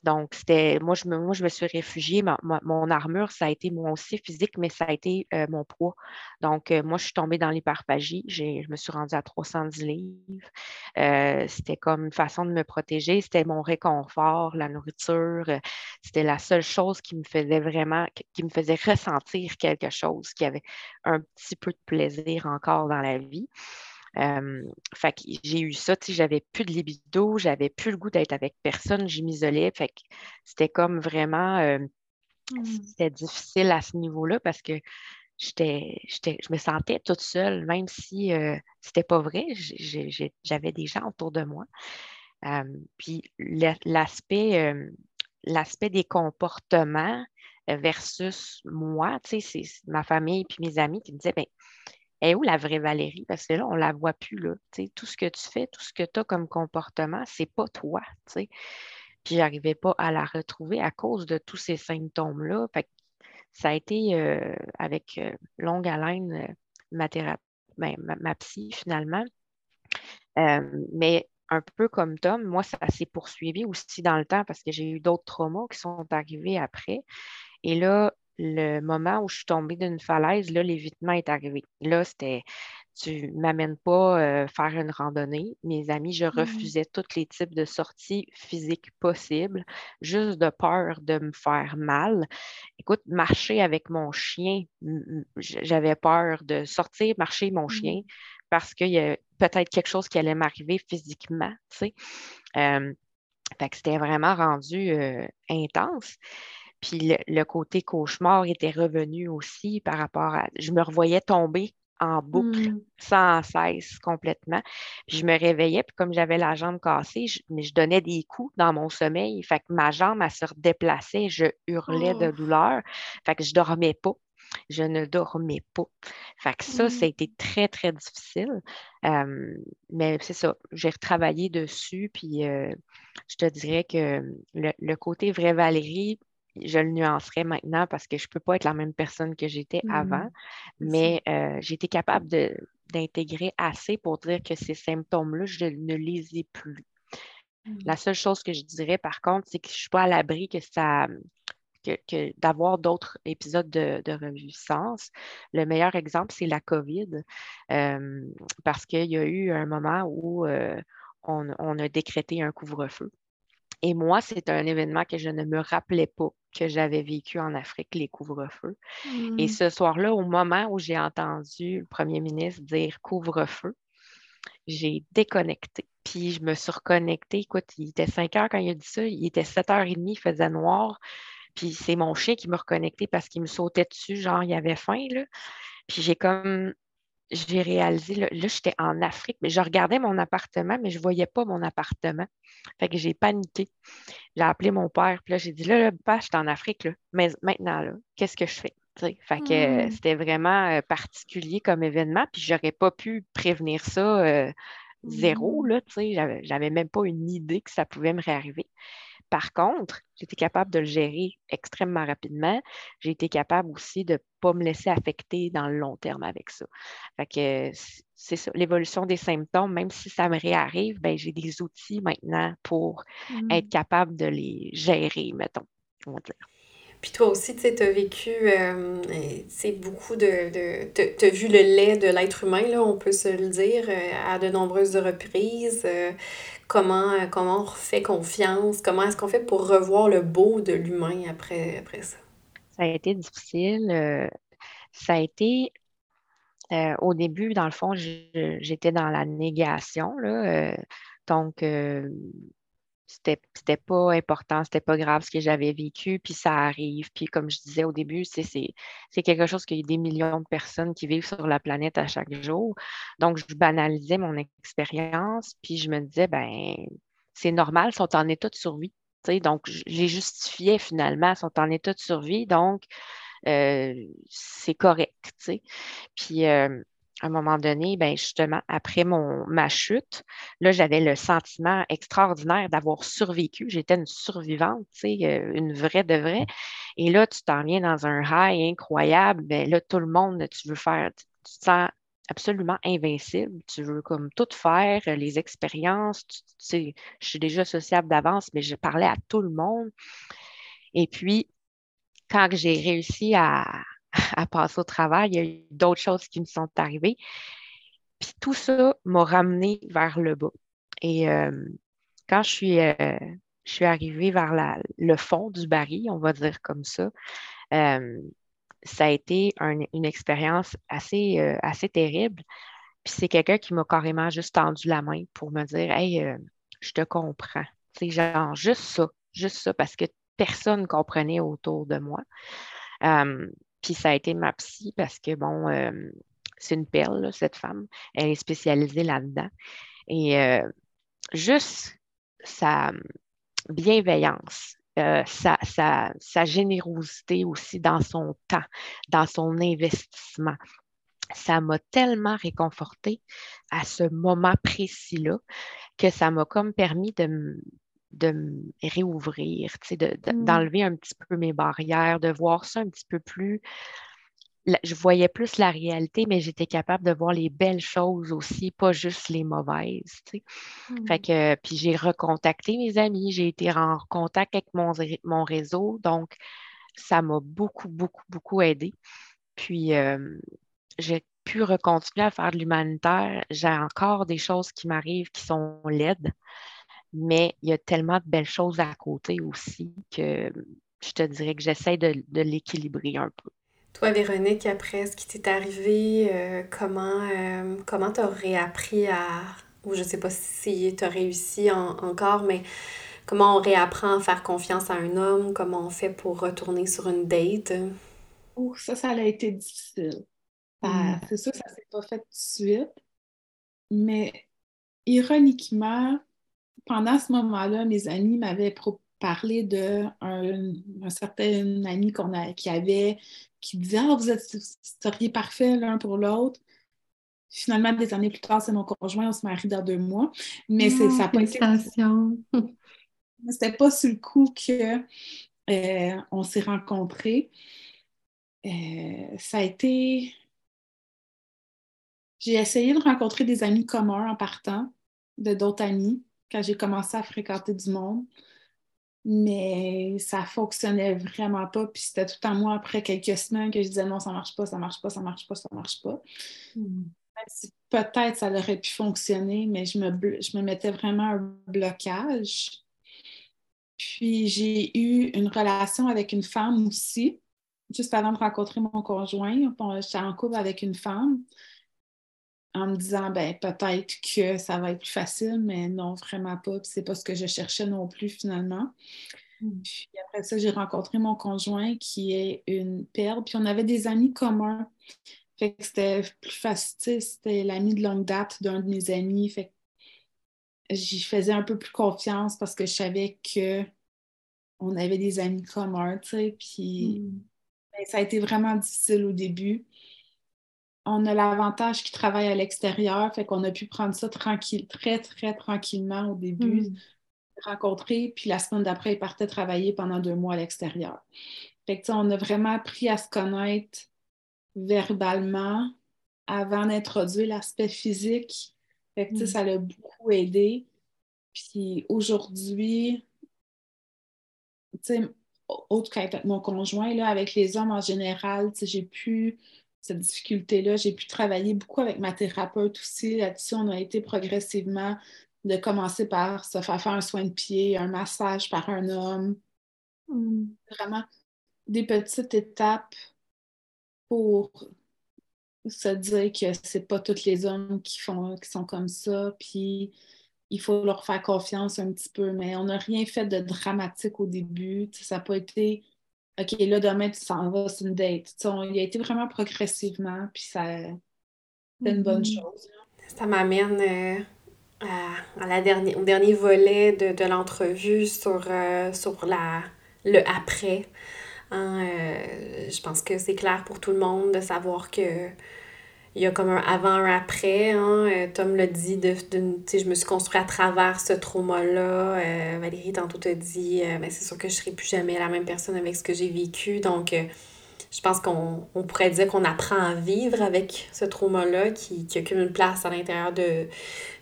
Donc, c'était moi je, me, moi, je me suis réfugiée. mon armure, ça a été moi aussi physique, mais ça a été euh, mon poids. Donc, euh, moi, je suis tombée dans l'hyperphagie. Je me suis rendue à 310 livres. Euh, c'était comme une façon de me protéger. C'était mon réconfort, la nourriture. c'était la seule chose qui me faisait vraiment, qui me faisait ressentir quelque chose, qui avait un petit peu de plaisir encore dans la vie fait que j'ai eu ça, tu sais, j'avais plus de libido, j'avais plus le goût d'être avec personne, je m'isolais. Fait que c'était comme vraiment, mmh. c'était difficile à ce niveau-là parce que j'étais, je me sentais toute seule, même si ce c'était pas vrai, j'avais des gens autour de moi. puis l'aspect, l'aspect des comportements versus moi, tu sais, c'est ma famille puis mes amis qui me disaient, ben est où la vraie Valérie? Parce que là, on ne la voit plus. Là. tout ce que tu fais, tout ce que tu as comme comportement, c'est pas toi. Puis Puis n'arrivais pas à la retrouver à cause de tous ces symptômes-là. ça a été euh, avec euh, longue haleine euh, ma, ben, ma, psy finalement. mais un peu comme Tom, moi, ça s'est poursuivi aussi dans le temps parce que j'ai eu d'autres traumas qui sont arrivés après. Et là, le moment où je suis tombée d'une falaise, là, l'évitement est arrivé. Là, c'était tu ne m'amènes pas euh, faire une randonnée. Mes amis, je mmh refusais tous les types de sorties physiques possibles, juste de peur de me faire mal. Écoute, marcher avec mon chien, j'avais peur de sortir, marcher mon mmh chien, parce qu'il y a peut-être quelque chose qui allait m'arriver physiquement, tu sais. c'était vraiment rendu euh, intense. Puis le, côté cauchemar était revenu aussi par rapport à. Je me revoyais tomber en boucle mmh. sans cesse complètement. Puis je me réveillais, puis comme j'avais la jambe cassée, je, mais je donnais des coups dans mon sommeil. Fait que ma jambe, elle se redéplaçait, je hurlais de douleur. Fait que je dormais pas. Je ne dormais pas. Fait que ça, ça a mmh. été très, très difficile. mais c'est ça, j'ai retravaillé dessus, puis je te dirais que le, le côté vraie Valérie, je le nuancerai maintenant parce que je ne peux pas être la même personne que j'étais mmh avant, mais euh, j'ai été capable d'intégrer assez pour dire que ces symptômes-là, je ne les ai plus. Mmh. La seule chose que je dirais, par contre, c'est que je ne suis pas à l'abri que ça que, d'avoir d'autres épisodes de, de reviscence. Le meilleur exemple, c'est la COVID, euh, parce qu'il y a eu un moment où euh, on, on, a décrété un couvre-feu. Et moi, c'est un événement que je ne me rappelais pas que j'avais vécu en Afrique, les couvre-feux. Et mmh. ce soir-là, au moment où j'ai entendu le premier ministre dire couvre-feu, j'ai déconnecté. Puis je me suis reconnectée. Écoute, il était 5 heures quand il a dit ça. Il était 7h30, il faisait noir. Puis c'est mon chien qui me reconnectait parce qu'il me sautait dessus, genre il avait faim. Là. Puis j'ai comme j'ai réalisé, là, j'étais en Afrique, mais je regardais mon appartement, mais je ne voyais pas mon appartement. Fait que j'ai paniqué. J'ai appelé mon père, puis là, j'ai dit, là, là, papa, je suis en Afrique, là. mais maintenant, là, qu'est-ce que je fais? fait que mmh. c'était vraiment euh, particulier comme événement, puis j'aurais pas pu prévenir ça euh, zéro, mmh. là, j'avais même pas une idée que ça pouvait me réarriver. Par contre, j'étais capable de le gérer extrêmement rapidement. J'ai été capable aussi de ne pas me laisser affecter dans le long terme avec ça. Fait que c'est ça, l'évolution des symptômes, même si ça me réarrive, ben, j'ai des outils maintenant pour être mmh. capable de les gérer, mettons, on va dire. Puis toi aussi, tu sais, as vécu, euh, beaucoup de... tu as vu le lait de l'être humain, là, on peut se le dire, euh, à de nombreuses reprises. Euh, comment, comment on fait confiance? Comment est-ce qu'on fait pour revoir le beau de l'humain après, après ça? Ça a été difficile. ça a été... au début, dans le fond, j'étais dans la négation, là. donc, c'était, pas important, c'était pas grave ce que j'avais vécu, puis ça arrive. Puis comme je disais au début, c'est, quelque chose qu'il y a des millions de personnes qui vivent sur la planète à chaque jour. Donc, je banalisais mon expérience, puis je me disais, ben, c'est normal, ils sont en état de survie. donc, je les justifiais finalement, ils sont en état de survie, donc euh, c'est correct. Puis euh, à un moment donné, ben justement, après mon, ma chute, là, j'avais le sentiment extraordinaire d'avoir survécu. J'étais une survivante, euh, une vraie de vraie. Et là, tu t'en viens dans un high incroyable. Ben là, tout le monde, tu veux faire, tu te sens absolument invincible. Tu veux comme tout faire, les expériences. Tu, sais, je suis déjà sociable d'avance, mais je parlais à tout le monde. Et puis, quand j'ai réussi à, à passer au travail. Il y a eu d'autres choses qui me sont arrivées. Puis tout ça m'a ramené vers le bas. Et euh, quand je suis, euh, je suis arrivée vers le fond du baril, on va dire comme ça, euh, ça a été une expérience assez, assez terrible. Puis c'est quelqu'un qui m'a carrément juste tendu la main pour me dire Hey, je te comprends. C'est genre juste ça, juste ça, parce que personne ne comprenait autour de moi. Puis ça a été ma psy parce que, bon, euh, c'est une perle, cette femme. Elle est spécialisée là-dedans. Et euh, juste sa bienveillance, euh, sa, sa, générosité aussi dans son temps, dans son investissement. Ça m'a tellement réconfortée à ce moment précis-là que ça m'a comme permis de, de me réouvrir, mmh. d'enlever un petit peu mes barrières, de voir ça un petit peu plus. Je voyais plus la réalité, mais j'étais capable de voir les belles choses aussi, pas juste les mauvaises. Fait mmh. que, puis j'ai recontacté mes amis, j'ai été en contact avec mon, mon réseau, donc ça m'a beaucoup, beaucoup, beaucoup aidé. Puis euh, j'ai pu recontinuer à faire de l'humanitaire. J'ai encore des choses qui m'arrivent qui sont laides mais il y a tellement de belles choses à côté aussi que je te dirais que j'essaie de, l'équilibrer un peu. Toi, Véronique, après ce qui t'est arrivé, euh, comment euh, tu as réappris à, ou je ne sais pas si tu as réussi encore, mais comment on réapprend à faire confiance à un homme, comment on fait pour retourner sur une date? Oh, ça, ça a été difficile. Mm. C'est sûr que ça s'est pas fait tout de suite, mais ironiquement, pendant ce moment-là, mes amis m'avaient parlé d'un un, certain ami qu'on qui avait, qui disait Ah, vous, êtes, seriez parfait l'un pour l'autre. Finalement, des années plus tard, c'est mon conjoint, on se marie dans deux mois. Mais c'est ça pas été. C'était pas sur le coup que euh, on s'est rencontrés. Euh, ça a été. J'ai essayé de rencontrer des amis communs en partant, de d'autres amis, quand j'ai commencé à fréquenter du monde. Mais ça fonctionnait vraiment pas. Puis c'était tout à moi après quelques semaines que je disais non, ça marche pas, ça marche pas, ça marche pas, ça marche pas. Hmm. Peut-être ça aurait pu fonctionner, mais je me, je me mettais vraiment un blocage. Puis j'ai eu une relation avec une femme aussi, juste avant de rencontrer mon conjoint. J'étais en couple avec une femme en me disant ben peut-être que ça va être plus facile, mais non, vraiment pas. Puis c'est pas ce que je cherchais non plus finalement. Hmm. Puis après ça, j'ai rencontré mon conjoint qui est une perle. Puis on avait des amis communs. Fait que c'était plus facile. C'était l'ami de longue date d'un de mes amis. Fait que j'y faisais un peu plus confiance parce que je savais que on avait des amis communs, tu sais. Puis hmm. ben, ça a été vraiment difficile au début on a l'avantage qu'il travaille à l'extérieur, fait qu'on a pu prendre ça tranquille, très, très tranquillement au début, mm. rencontrer, puis la semaine d'après, il partait travailler pendant deux mois à l'extérieur. Fait que, on a vraiment appris à se connaître verbalement avant d'introduire l'aspect physique. Fait que, mm. ça l'a beaucoup aidé. Puis aujourd'hui, autre qu'avec mon conjoint, là, avec les hommes en général, j'ai pu cette difficulté-là. J'ai pu travailler beaucoup avec ma thérapeute aussi. Là-dessus, on a été progressivement de commencer par se faire faire un soin de pied, un massage par un homme. Mm. Vraiment des petites étapes pour se dire que c'est pas tous les hommes qui font qui sont comme ça, puis il faut leur faire confiance un petit peu, mais on n'a rien fait de dramatique au début. ça n'a pas été OK, là, demain, tu s'en vas, c'est une date. il a été vraiment progressivement, puis ça, c'est une bonne mm-hmm. chose. Ça m'amène euh, à, la dernière, au dernier volet de, l'entrevue sur, euh, sur la, le après. Hein, euh, je pense que c'est clair pour tout le monde de savoir que il y a comme un avant, un après. Hein. Euh, Tom l'a dit, de, je me suis construit à travers ce trauma-là. Euh, Valérie, tantôt t'a dit, euh, ben, c'est sûr que je ne serai plus jamais la même personne avec ce que j'ai vécu. Donc, je pense qu'on pourrait dire qu'on apprend à vivre avec ce trauma-là qui, qui, occupe une place à l'intérieur de,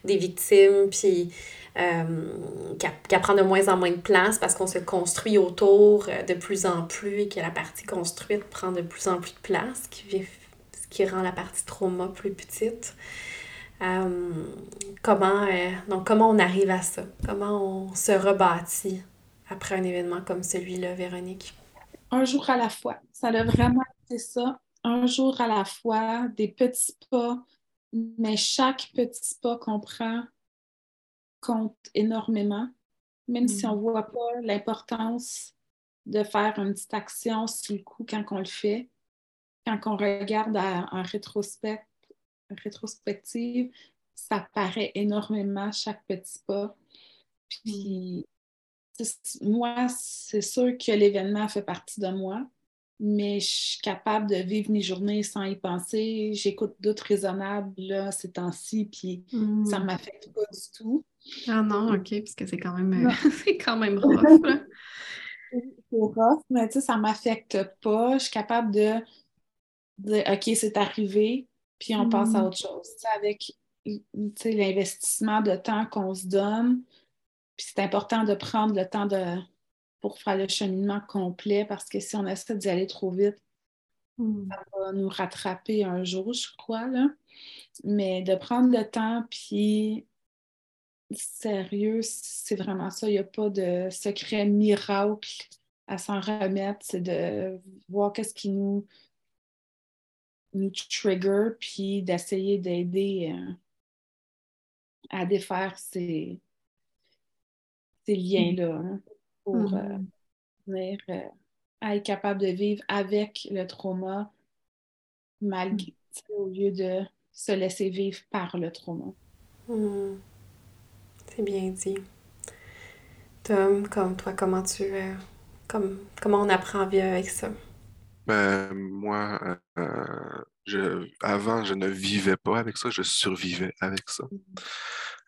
des victimes, puis qui, prend de moins en moins de place parce qu'on se construit autour de plus en plus et que la partie construite prend de plus en plus de place, qui qui rend la partie trauma plus petite. Euh, comment, euh, donc comment on arrive à ça? Comment on se rebâtit après un événement comme celui-là, Véronique? Un jour à la fois. Ça a vraiment été ça. Un jour à la fois, des petits pas, mais chaque petit pas qu'on prend compte énormément, même si on ne mm. voit pas l'importance de faire une petite action sur le coup quand on le fait quand on regarde en rétrospective, ça paraît énormément chaque petit pas. Puis, moi, c'est sûr que l'événement fait partie de moi, mais je suis capable de vivre mes journées sans y penser. J'écoute d'autres raisonnables là, ces temps-ci, puis ça ne hmm. m'affecte pas du tout. Ah non, OK, parce que c'est quand même, c'est quand même rough. c'est rough, mais tu sais, ça ne m'affecte pas. Je suis capable de OK, c'est arrivé, puis on passe à mm. autre chose. avec l'investissement de temps qu'on se donne, puis c'est important de prendre le temps de, pour faire le cheminement complet parce que si on essaie d'y aller trop vite, mm. ça va nous rattraper un jour, je crois. Là. Mais de prendre le temps, puis sérieux, c'est vraiment ça. Il n'y a pas de secret miracle à s'en remettre. C'est de voir qu'est-ce qui nous nous trigger, puis d'essayer d'aider euh, à défaire ces, ces liens-là hein, pour euh, mm-hmm. venir être capable de vivre avec le trauma malgré, au lieu de se laisser vivre par le trauma. Mm. C'est bien dit. Tom, comme toi, comment tu comme, comment on apprend à vivre avec ça? Ben, moi, euh, je, avant, je ne vivais pas avec ça, je survivais avec ça. Mm-hmm.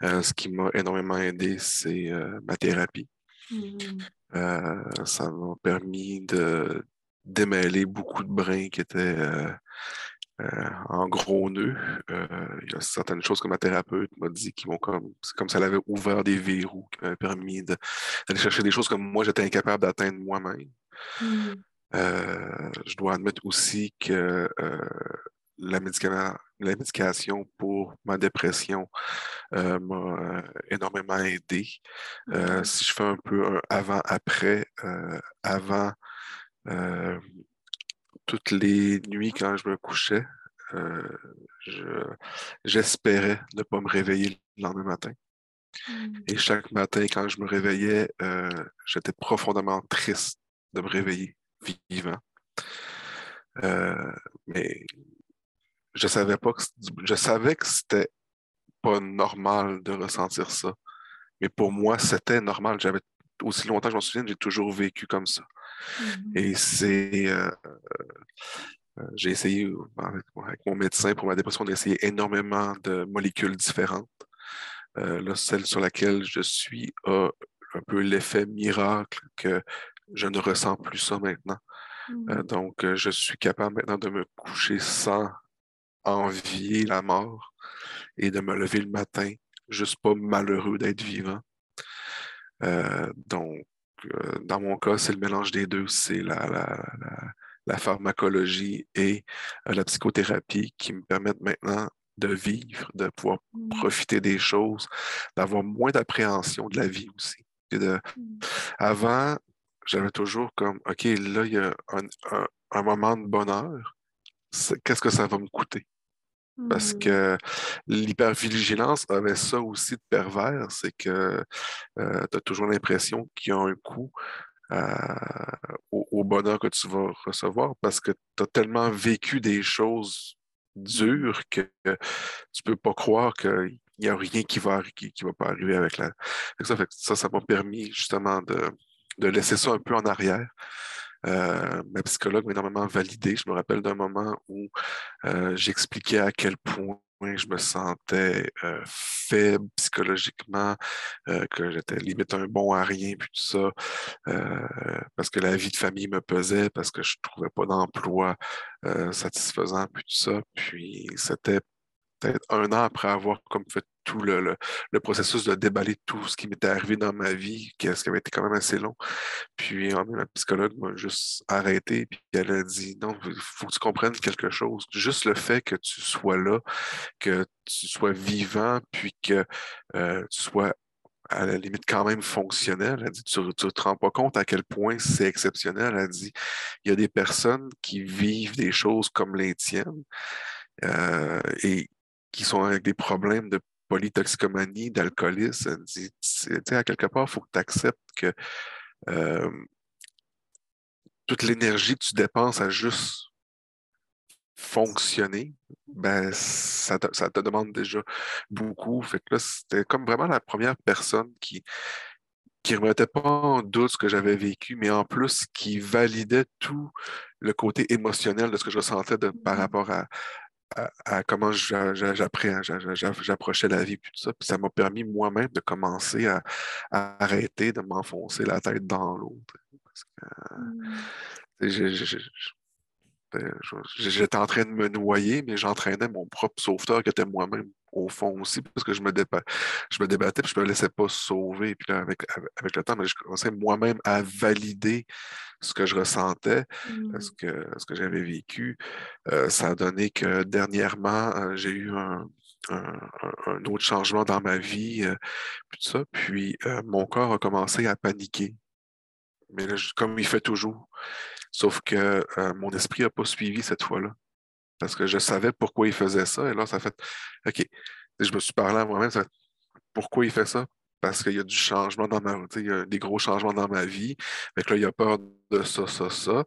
Euh, ce qui m'a énormément aidé, c'est euh, ma thérapie. Mm-hmm. ça m'a permis de démêler beaucoup de brins qui étaient en gros nœuds. Il y a certaines choses que ma thérapeute m'a dit qui m'ont comme, c'est comme ça elle avait ouvert des verrous, qui m'avaient permis d'aller chercher des choses que moi j'étais incapable d'atteindre moi-même. Euh, je dois admettre aussi que euh, la, la, médication pour ma dépression euh, m'a énormément aidé. si je fais un peu un avant-après, avant, toutes les nuits quand je me couchais, j'espérais ne pas me réveiller le lendemain matin. Mmh. Et chaque matin, quand je me réveillais, j'étais profondément triste de me réveiller vivant. Euh, mais je savais pas que je savais que c'était pas normal de ressentir ça. Mais pour moi, c'était normal. J'avais aussi longtemps, je m'en souviens, j'ai toujours vécu comme ça. Mm-hmm. Et c'est euh, euh, j'ai essayé avec, mon médecin pour ma dépression d'essayer énormément de molécules différentes. là, celle sur laquelle je suis a un peu l'effet miracle que je ne ressens plus ça maintenant. Euh, mmh. donc, euh, je suis capable maintenant de me coucher sans envier la mort et de me lever le matin, juste pas malheureux d'être vivant. Euh, donc, dans mon cas, c'est le mélange des deux. C'est la, la, la, pharmacologie et la psychothérapie qui me permettent maintenant de vivre, de pouvoir mmh. profiter des choses, d'avoir moins d'appréhension de la vie aussi. De... Mmh. Avant, j'avais toujours comme, OK, là, il y a un, moment de bonheur. Qu'est-ce que ça va me coûter? Parce mmh. que l'hypervigilance avait ça aussi de pervers, c'est que euh, tu as toujours l'impression qu'il y a un coût euh, au, bonheur que tu vas recevoir parce que tu as tellement vécu des choses dures que tu peux pas croire qu'il n'y a rien qui va, qui, va pas arriver avec la. Ça, ça m'a permis justement de, de laisser ça un peu en arrière. Euh, ma psychologue m'a énormément validé. Je me rappelle d'un moment où euh, j'expliquais à quel point je me sentais euh, faible psychologiquement, que j'étais limite un bon à rien, puis tout ça, parce que la vie de famille me pesait, parce que je ne trouvais pas d'emploi satisfaisant, puis tout ça. Puis c'était peut-être un an après avoir comme fait tout le, processus de déballer tout ce qui m'était arrivé dans ma vie, ce qui avait été quand même assez long. Puis ma psychologue m'a juste arrêté, puis elle a dit non, il faut que tu comprennes quelque chose. Juste le fait que tu sois là, que tu sois vivant, puis que euh, tu sois à la limite quand même fonctionnel. Elle dit, tu ne te rends pas compte à quel point c'est exceptionnel. Elle dit, il y a des personnes qui vivent des choses comme les tiennes euh, et qui sont avec des problèmes de polytoxicomanie, d'alcoolisme, dit, à quelque part, il faut que tu acceptes que euh, toute l'énergie que tu dépenses à juste fonctionner, ben, ça te, ça te demande déjà beaucoup. Fait que là, c'était comme vraiment la première personne qui, qui remettait pas en doute ce que j'avais vécu, mais en plus qui validait tout le côté émotionnel de ce que je ressentais de, par mmh rapport à, à, comment j'approchais la vie, puis tout ça. Puis ça m'a permis moi-même de commencer à, arrêter de m'enfoncer la tête dans l'eau. J'étais en train de me noyer, mais j'entraînais mon propre sauveteur qui était moi-même au fond aussi, parce que je me, je me débattais, puis je me laissais pas sauver. Puis avec, avec le temps, je commençais moi-même à valider ce que je ressentais, ce mmh. que, ce que j'avais vécu. Euh, ça a donné que dernièrement, euh, j'ai eu un, autre changement dans ma vie, euh, puis tout ça. Puis mon corps a commencé à paniquer. Mais comme il fait toujours. Sauf que mon esprit n'a pas suivi cette fois-là. Parce que je savais pourquoi il faisait ça. Et là, ça fait OK. Je me suis parlé à moi-même, pourquoi il fait ça? parce qu'il y a du changement dans ma il y a des gros changements dans ma vie. Fait là, il a peur de ça, ça, ça.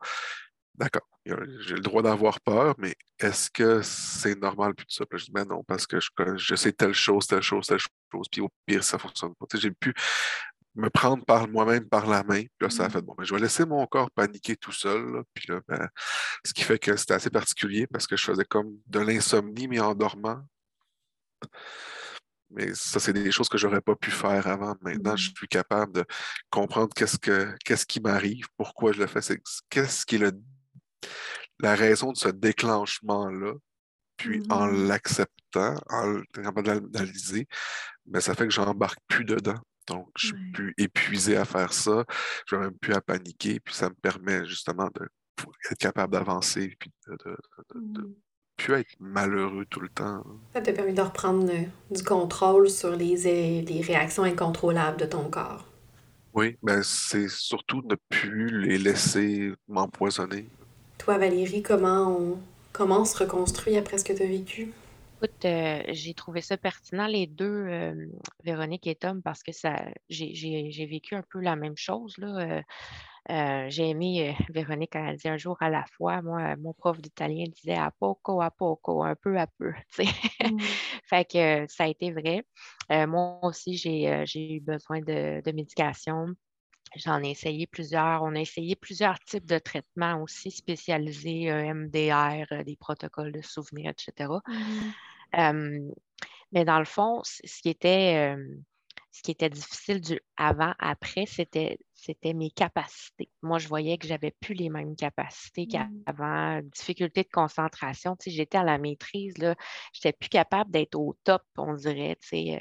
D'accord, j'ai le droit d'avoir peur, mais est-ce que c'est normal puis tout ça? Je dis, ben non, parce que je, je sais telle chose, telle chose, telle chose, puis au pire, ça ne fonctionne pas. J'ai pu me prendre par moi-même par la main. Puis là, ça a fait, mmh. bon, ben, je vais laisser mon corps paniquer tout seul. puis là, ben, ce qui fait que c'était assez particulier parce que je faisais comme de l'insomnie, mais en dormant. Mais ça, c'est des choses que j'aurais pas pu faire avant. Maintenant, je mmh. suis capable de comprendre qu'est-ce que qu'est-ce qui m'arrive, pourquoi je le fais, qu'est-ce qui est le, la raison de ce déclenchement-là. Puis en mmh. l'acceptant, en capable d'analyser, ben, ça fait que j'embarque plus dedans. Donc, je suis plus épuisé à faire ça, je n'ai même plus à paniquer, puis ça me permet justement d'être capable d'avancer, puis de, ne mmh. plus être malheureux tout le temps. Ça t'a permis de reprendre du contrôle sur les, les réactions incontrôlables de ton corps? Oui, ben c'est surtout ne plus les laisser m'empoisonner. Toi, Valérie, comment on, comment on se reconstruit après ce que tu as vécu? Écoute, euh, j'ai trouvé ça pertinent, les deux, euh, Véronique et Tom, parce que ça, j'ai vécu un peu la même chose. Là. Euh, j'ai aimé Véronique quand elle dit un jour à la fois. Moi, mon prof d'italien disait à poco, à poco, un peu à peu. Mmh. fait que ça a été vrai. moi aussi, j'ai eu besoin de, de médication. J'en ai essayé plusieurs. On a essayé plusieurs types de traitements aussi spécialisés, MDR, des protocoles de souvenirs, etc mais dans le fond, ce qui était, ce qui était difficile du avant-après, c'était, c'était mes capacités. Moi, je voyais que j'avais plus les mêmes capacités mmh. qu'avant, difficulté de concentration. Tu j'étais à la maîtrise, là, j'étais plus capable d'être au top, on dirait. Tu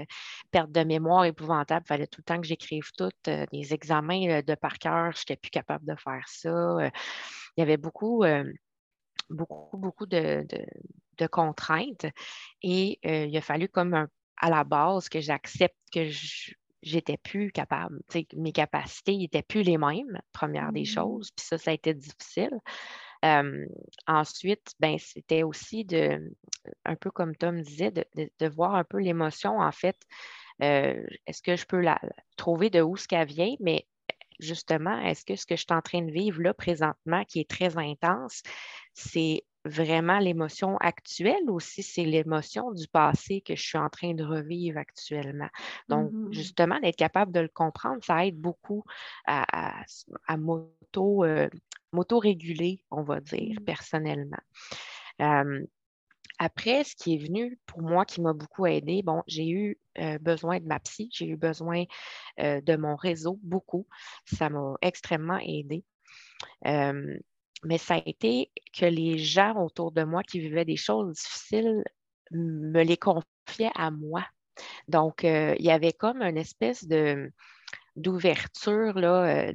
perte de mémoire épouvantable. Il fallait tout le temps que j'écrive tout. des examens de par cœur, je n'étais plus capable de faire ça. il y avait beaucoup beaucoup, beaucoup de, de contraintes. Et euh, il a fallu comme à la base que j'accepte que j'étais plus capable. mes capacités n'étaient plus les mêmes, première des mmh. choses. Puis ça, ça a été difficile. ensuite, ben, c'était aussi de, un peu comme Tom disait, de, voir un peu l'émotion, en fait. Euh, est-ce que je peux la, trouver de où ce qu'elle vient, mais justement, est-ce que ce que je suis en train de vivre là présentement, qui est très intense, c'est vraiment l'émotion actuelle ou si c'est l'émotion du passé que je suis en train de revivre actuellement? Donc, mmh justement, d'être capable de le comprendre, ça aide beaucoup à, moto, euh, réguler, on va dire, mmh. personnellement. après, ce qui est venu pour moi, qui m'a beaucoup aidé, bon, j'ai eu euh, besoin de ma psy, j'ai eu besoin euh, de mon réseau, beaucoup. Ça m'a extrêmement aidé mais ça a été que les gens autour de moi qui vivaient des choses difficiles me les confiaient à moi. Donc, euh, il y avait comme une espèce d'ouverture, euh,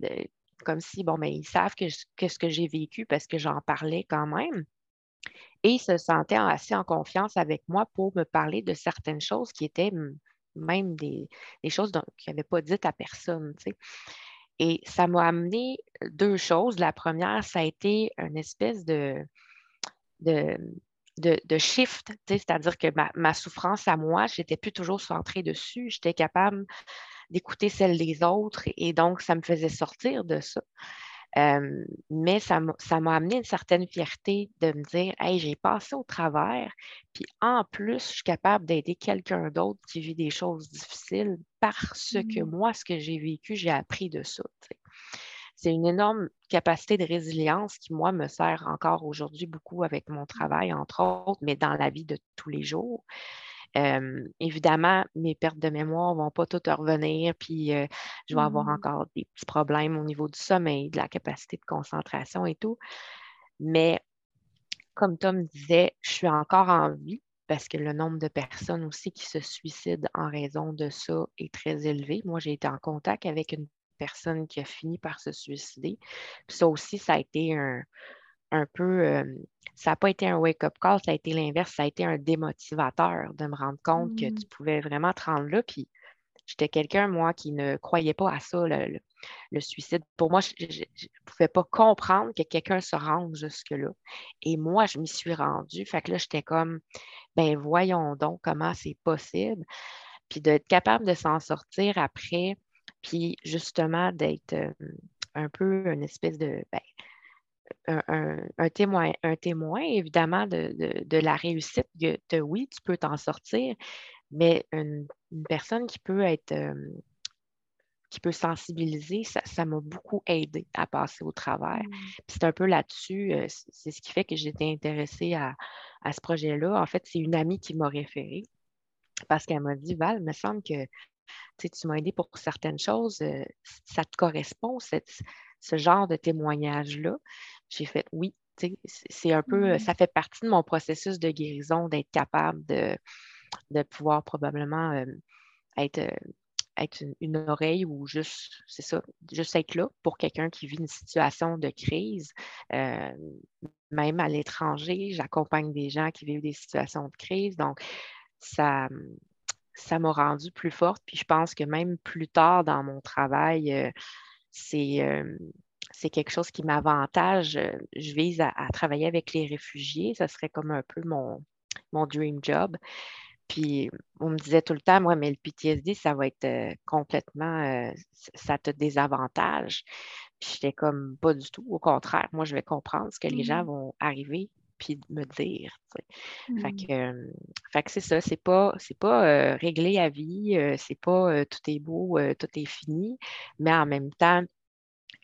comme si, bon, ben, ils savent ce que j'ai vécu parce que j'en parlais quand même. Et ils se sentaient assez en confiance avec moi pour me parler de certaines choses qui étaient même des, choses qu'ils n'avaient pas dites à personne. Et ça m'a amené deux choses. La première, ça a été une espèce de, de, de, shift, c'est-à-dire que ma, souffrance à moi, je n'étais plus toujours centrée dessus. J'étais capable d'écouter celle des autres et donc ça me faisait sortir de ça. Euh, mais ça m'a amené une certaine fierté de me dire Hey, j'ai passé au travers, puis en plus, je suis capable d'aider quelqu'un d'autre qui vit des choses difficiles parce que mmh. moi, ce que j'ai vécu, j'ai appris de ça. C'est une énorme capacité de résilience qui, moi, me sert encore aujourd'hui beaucoup avec mon travail, entre autres, mais dans la vie de tous les jours évidemment, mes pertes de mémoire ne vont pas toutes revenir, puis je vais avoir mmh. encore des petits problèmes au niveau du sommeil, de la capacité de concentration et tout. Mais comme Tom disait, je suis encore en vie parce que le nombre de personnes aussi qui se suicident en raison de ça est très élevé. Moi, j'ai été en contact avec une personne qui a fini par se suicider. Puis ça aussi, ça a été un, un peu, euh, ça n'a pas été un wake-up call, ça a été l'inverse, ça a été un démotivateur de me rendre compte que tu mmh. pouvais vraiment te rendre là. Puis j'étais quelqu'un, moi, qui ne croyait pas à ça, le, suicide. Pour moi, je ne pouvais pas comprendre que quelqu'un se rende jusque-là. Et moi, je m'y suis rendue. Fait que là, j'étais comme, ben voyons donc comment c'est possible. puis d'être capable de s'en sortir après, puis justement d'être un peu une espèce de, ben, un, témoin, évidemment, de, la réussite. De, oui, tu peux t'en sortir, mais une, personne qui peut être, qui peut sensibiliser, ça m'a beaucoup aidé à passer au travers. Mmh. C'est un peu là-dessus, c'est ce qui fait que j'étais intéressée à, à ce projet-là. En fait, c'est une amie qui m'a référée parce qu'elle m'a dit, Val, il me semble que tu m'as aidé pour certaines choses, euh, ça te correspond, ce genre de témoignage-là? J'ai fait oui, c'est un peu, mmh ça fait partie de mon processus de guérison d'être capable de, de pouvoir probablement euh, être, euh, être une, oreille ou juste, c'est ça, juste être là pour quelqu'un qui vit une situation de crise. même à l'étranger, j'accompagne des gens qui vivent des situations de crise. Donc, ça, ça m'a rendue plus forte. Puis je pense que même plus tard dans mon travail, euh, euh, c'est, quelque chose qui m'avantage. Je vise à, travailler avec les réfugiés. Ça serait comme un peu mon, mon dream job. Puis on me disait tout le temps, moi, mais le PTSD, ça va être euh, complètement, ça te désavantage. Puis j'étais comme pas du tout. Au contraire, moi, je vais comprendre ce que les gens mmh. vont arriver puis me dire. Fait mmh. que, c'est ça, c'est pas, c'est pas euh, réglé à vie, euh, c'est pas euh, tout est beau, tout est fini, mais en même temps,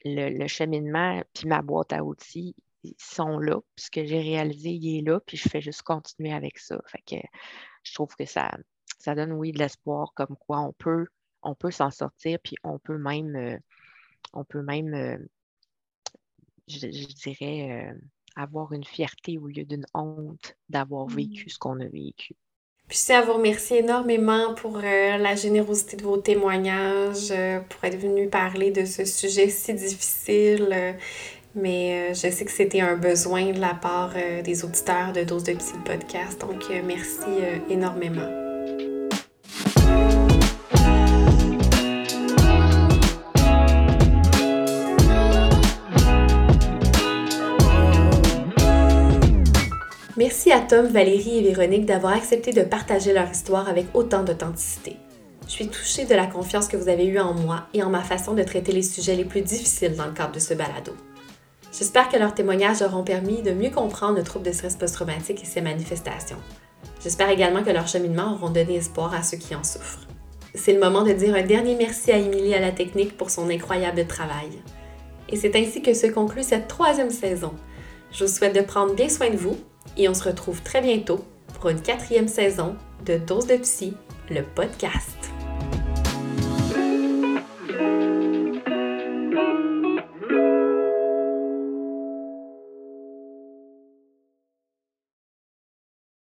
le, cheminement puis ma boîte à outils ils sont là, puis ce que j'ai réalisé, il est là, puis je fais juste continuer avec ça. Fait que je trouve que ça, ça donne, oui, de l'espoir comme quoi on peut, on peut s'en sortir, puis on peut même, on peut même, je, dirais, avoir une fierté au lieu d'une honte d'avoir vécu mmh. ce qu'on a vécu. Puis je tiens à vous remercier énormément pour euh, la générosité de vos témoignages, euh, pour être venu parler de ce sujet si difficile. Euh, mais je sais que c'était un besoin de la part des auditeurs de Dose de Psy podcast. Donc merci énormément. Merci à Tom, Valérie et Véronique d'avoir accepté de partager leur histoire avec autant d'authenticité. Je suis touchée de la confiance que vous avez eue en moi et en ma façon de traiter les sujets les plus difficiles dans le cadre de ce balado. J'espère que leurs témoignages auront permis de mieux comprendre le trouble de stress post-traumatique et ses manifestations. J'espère également que leurs cheminements auront donné espoir à ceux qui en souffrent. C'est le moment de dire un dernier merci à Émilie à la technique pour son incroyable travail. Et c'est ainsi que se conclut cette troisième saison. Je vous souhaite de prendre bien soin de vous et on se retrouve très bientôt pour une quatrième saison de Dose de Psy, le podcast.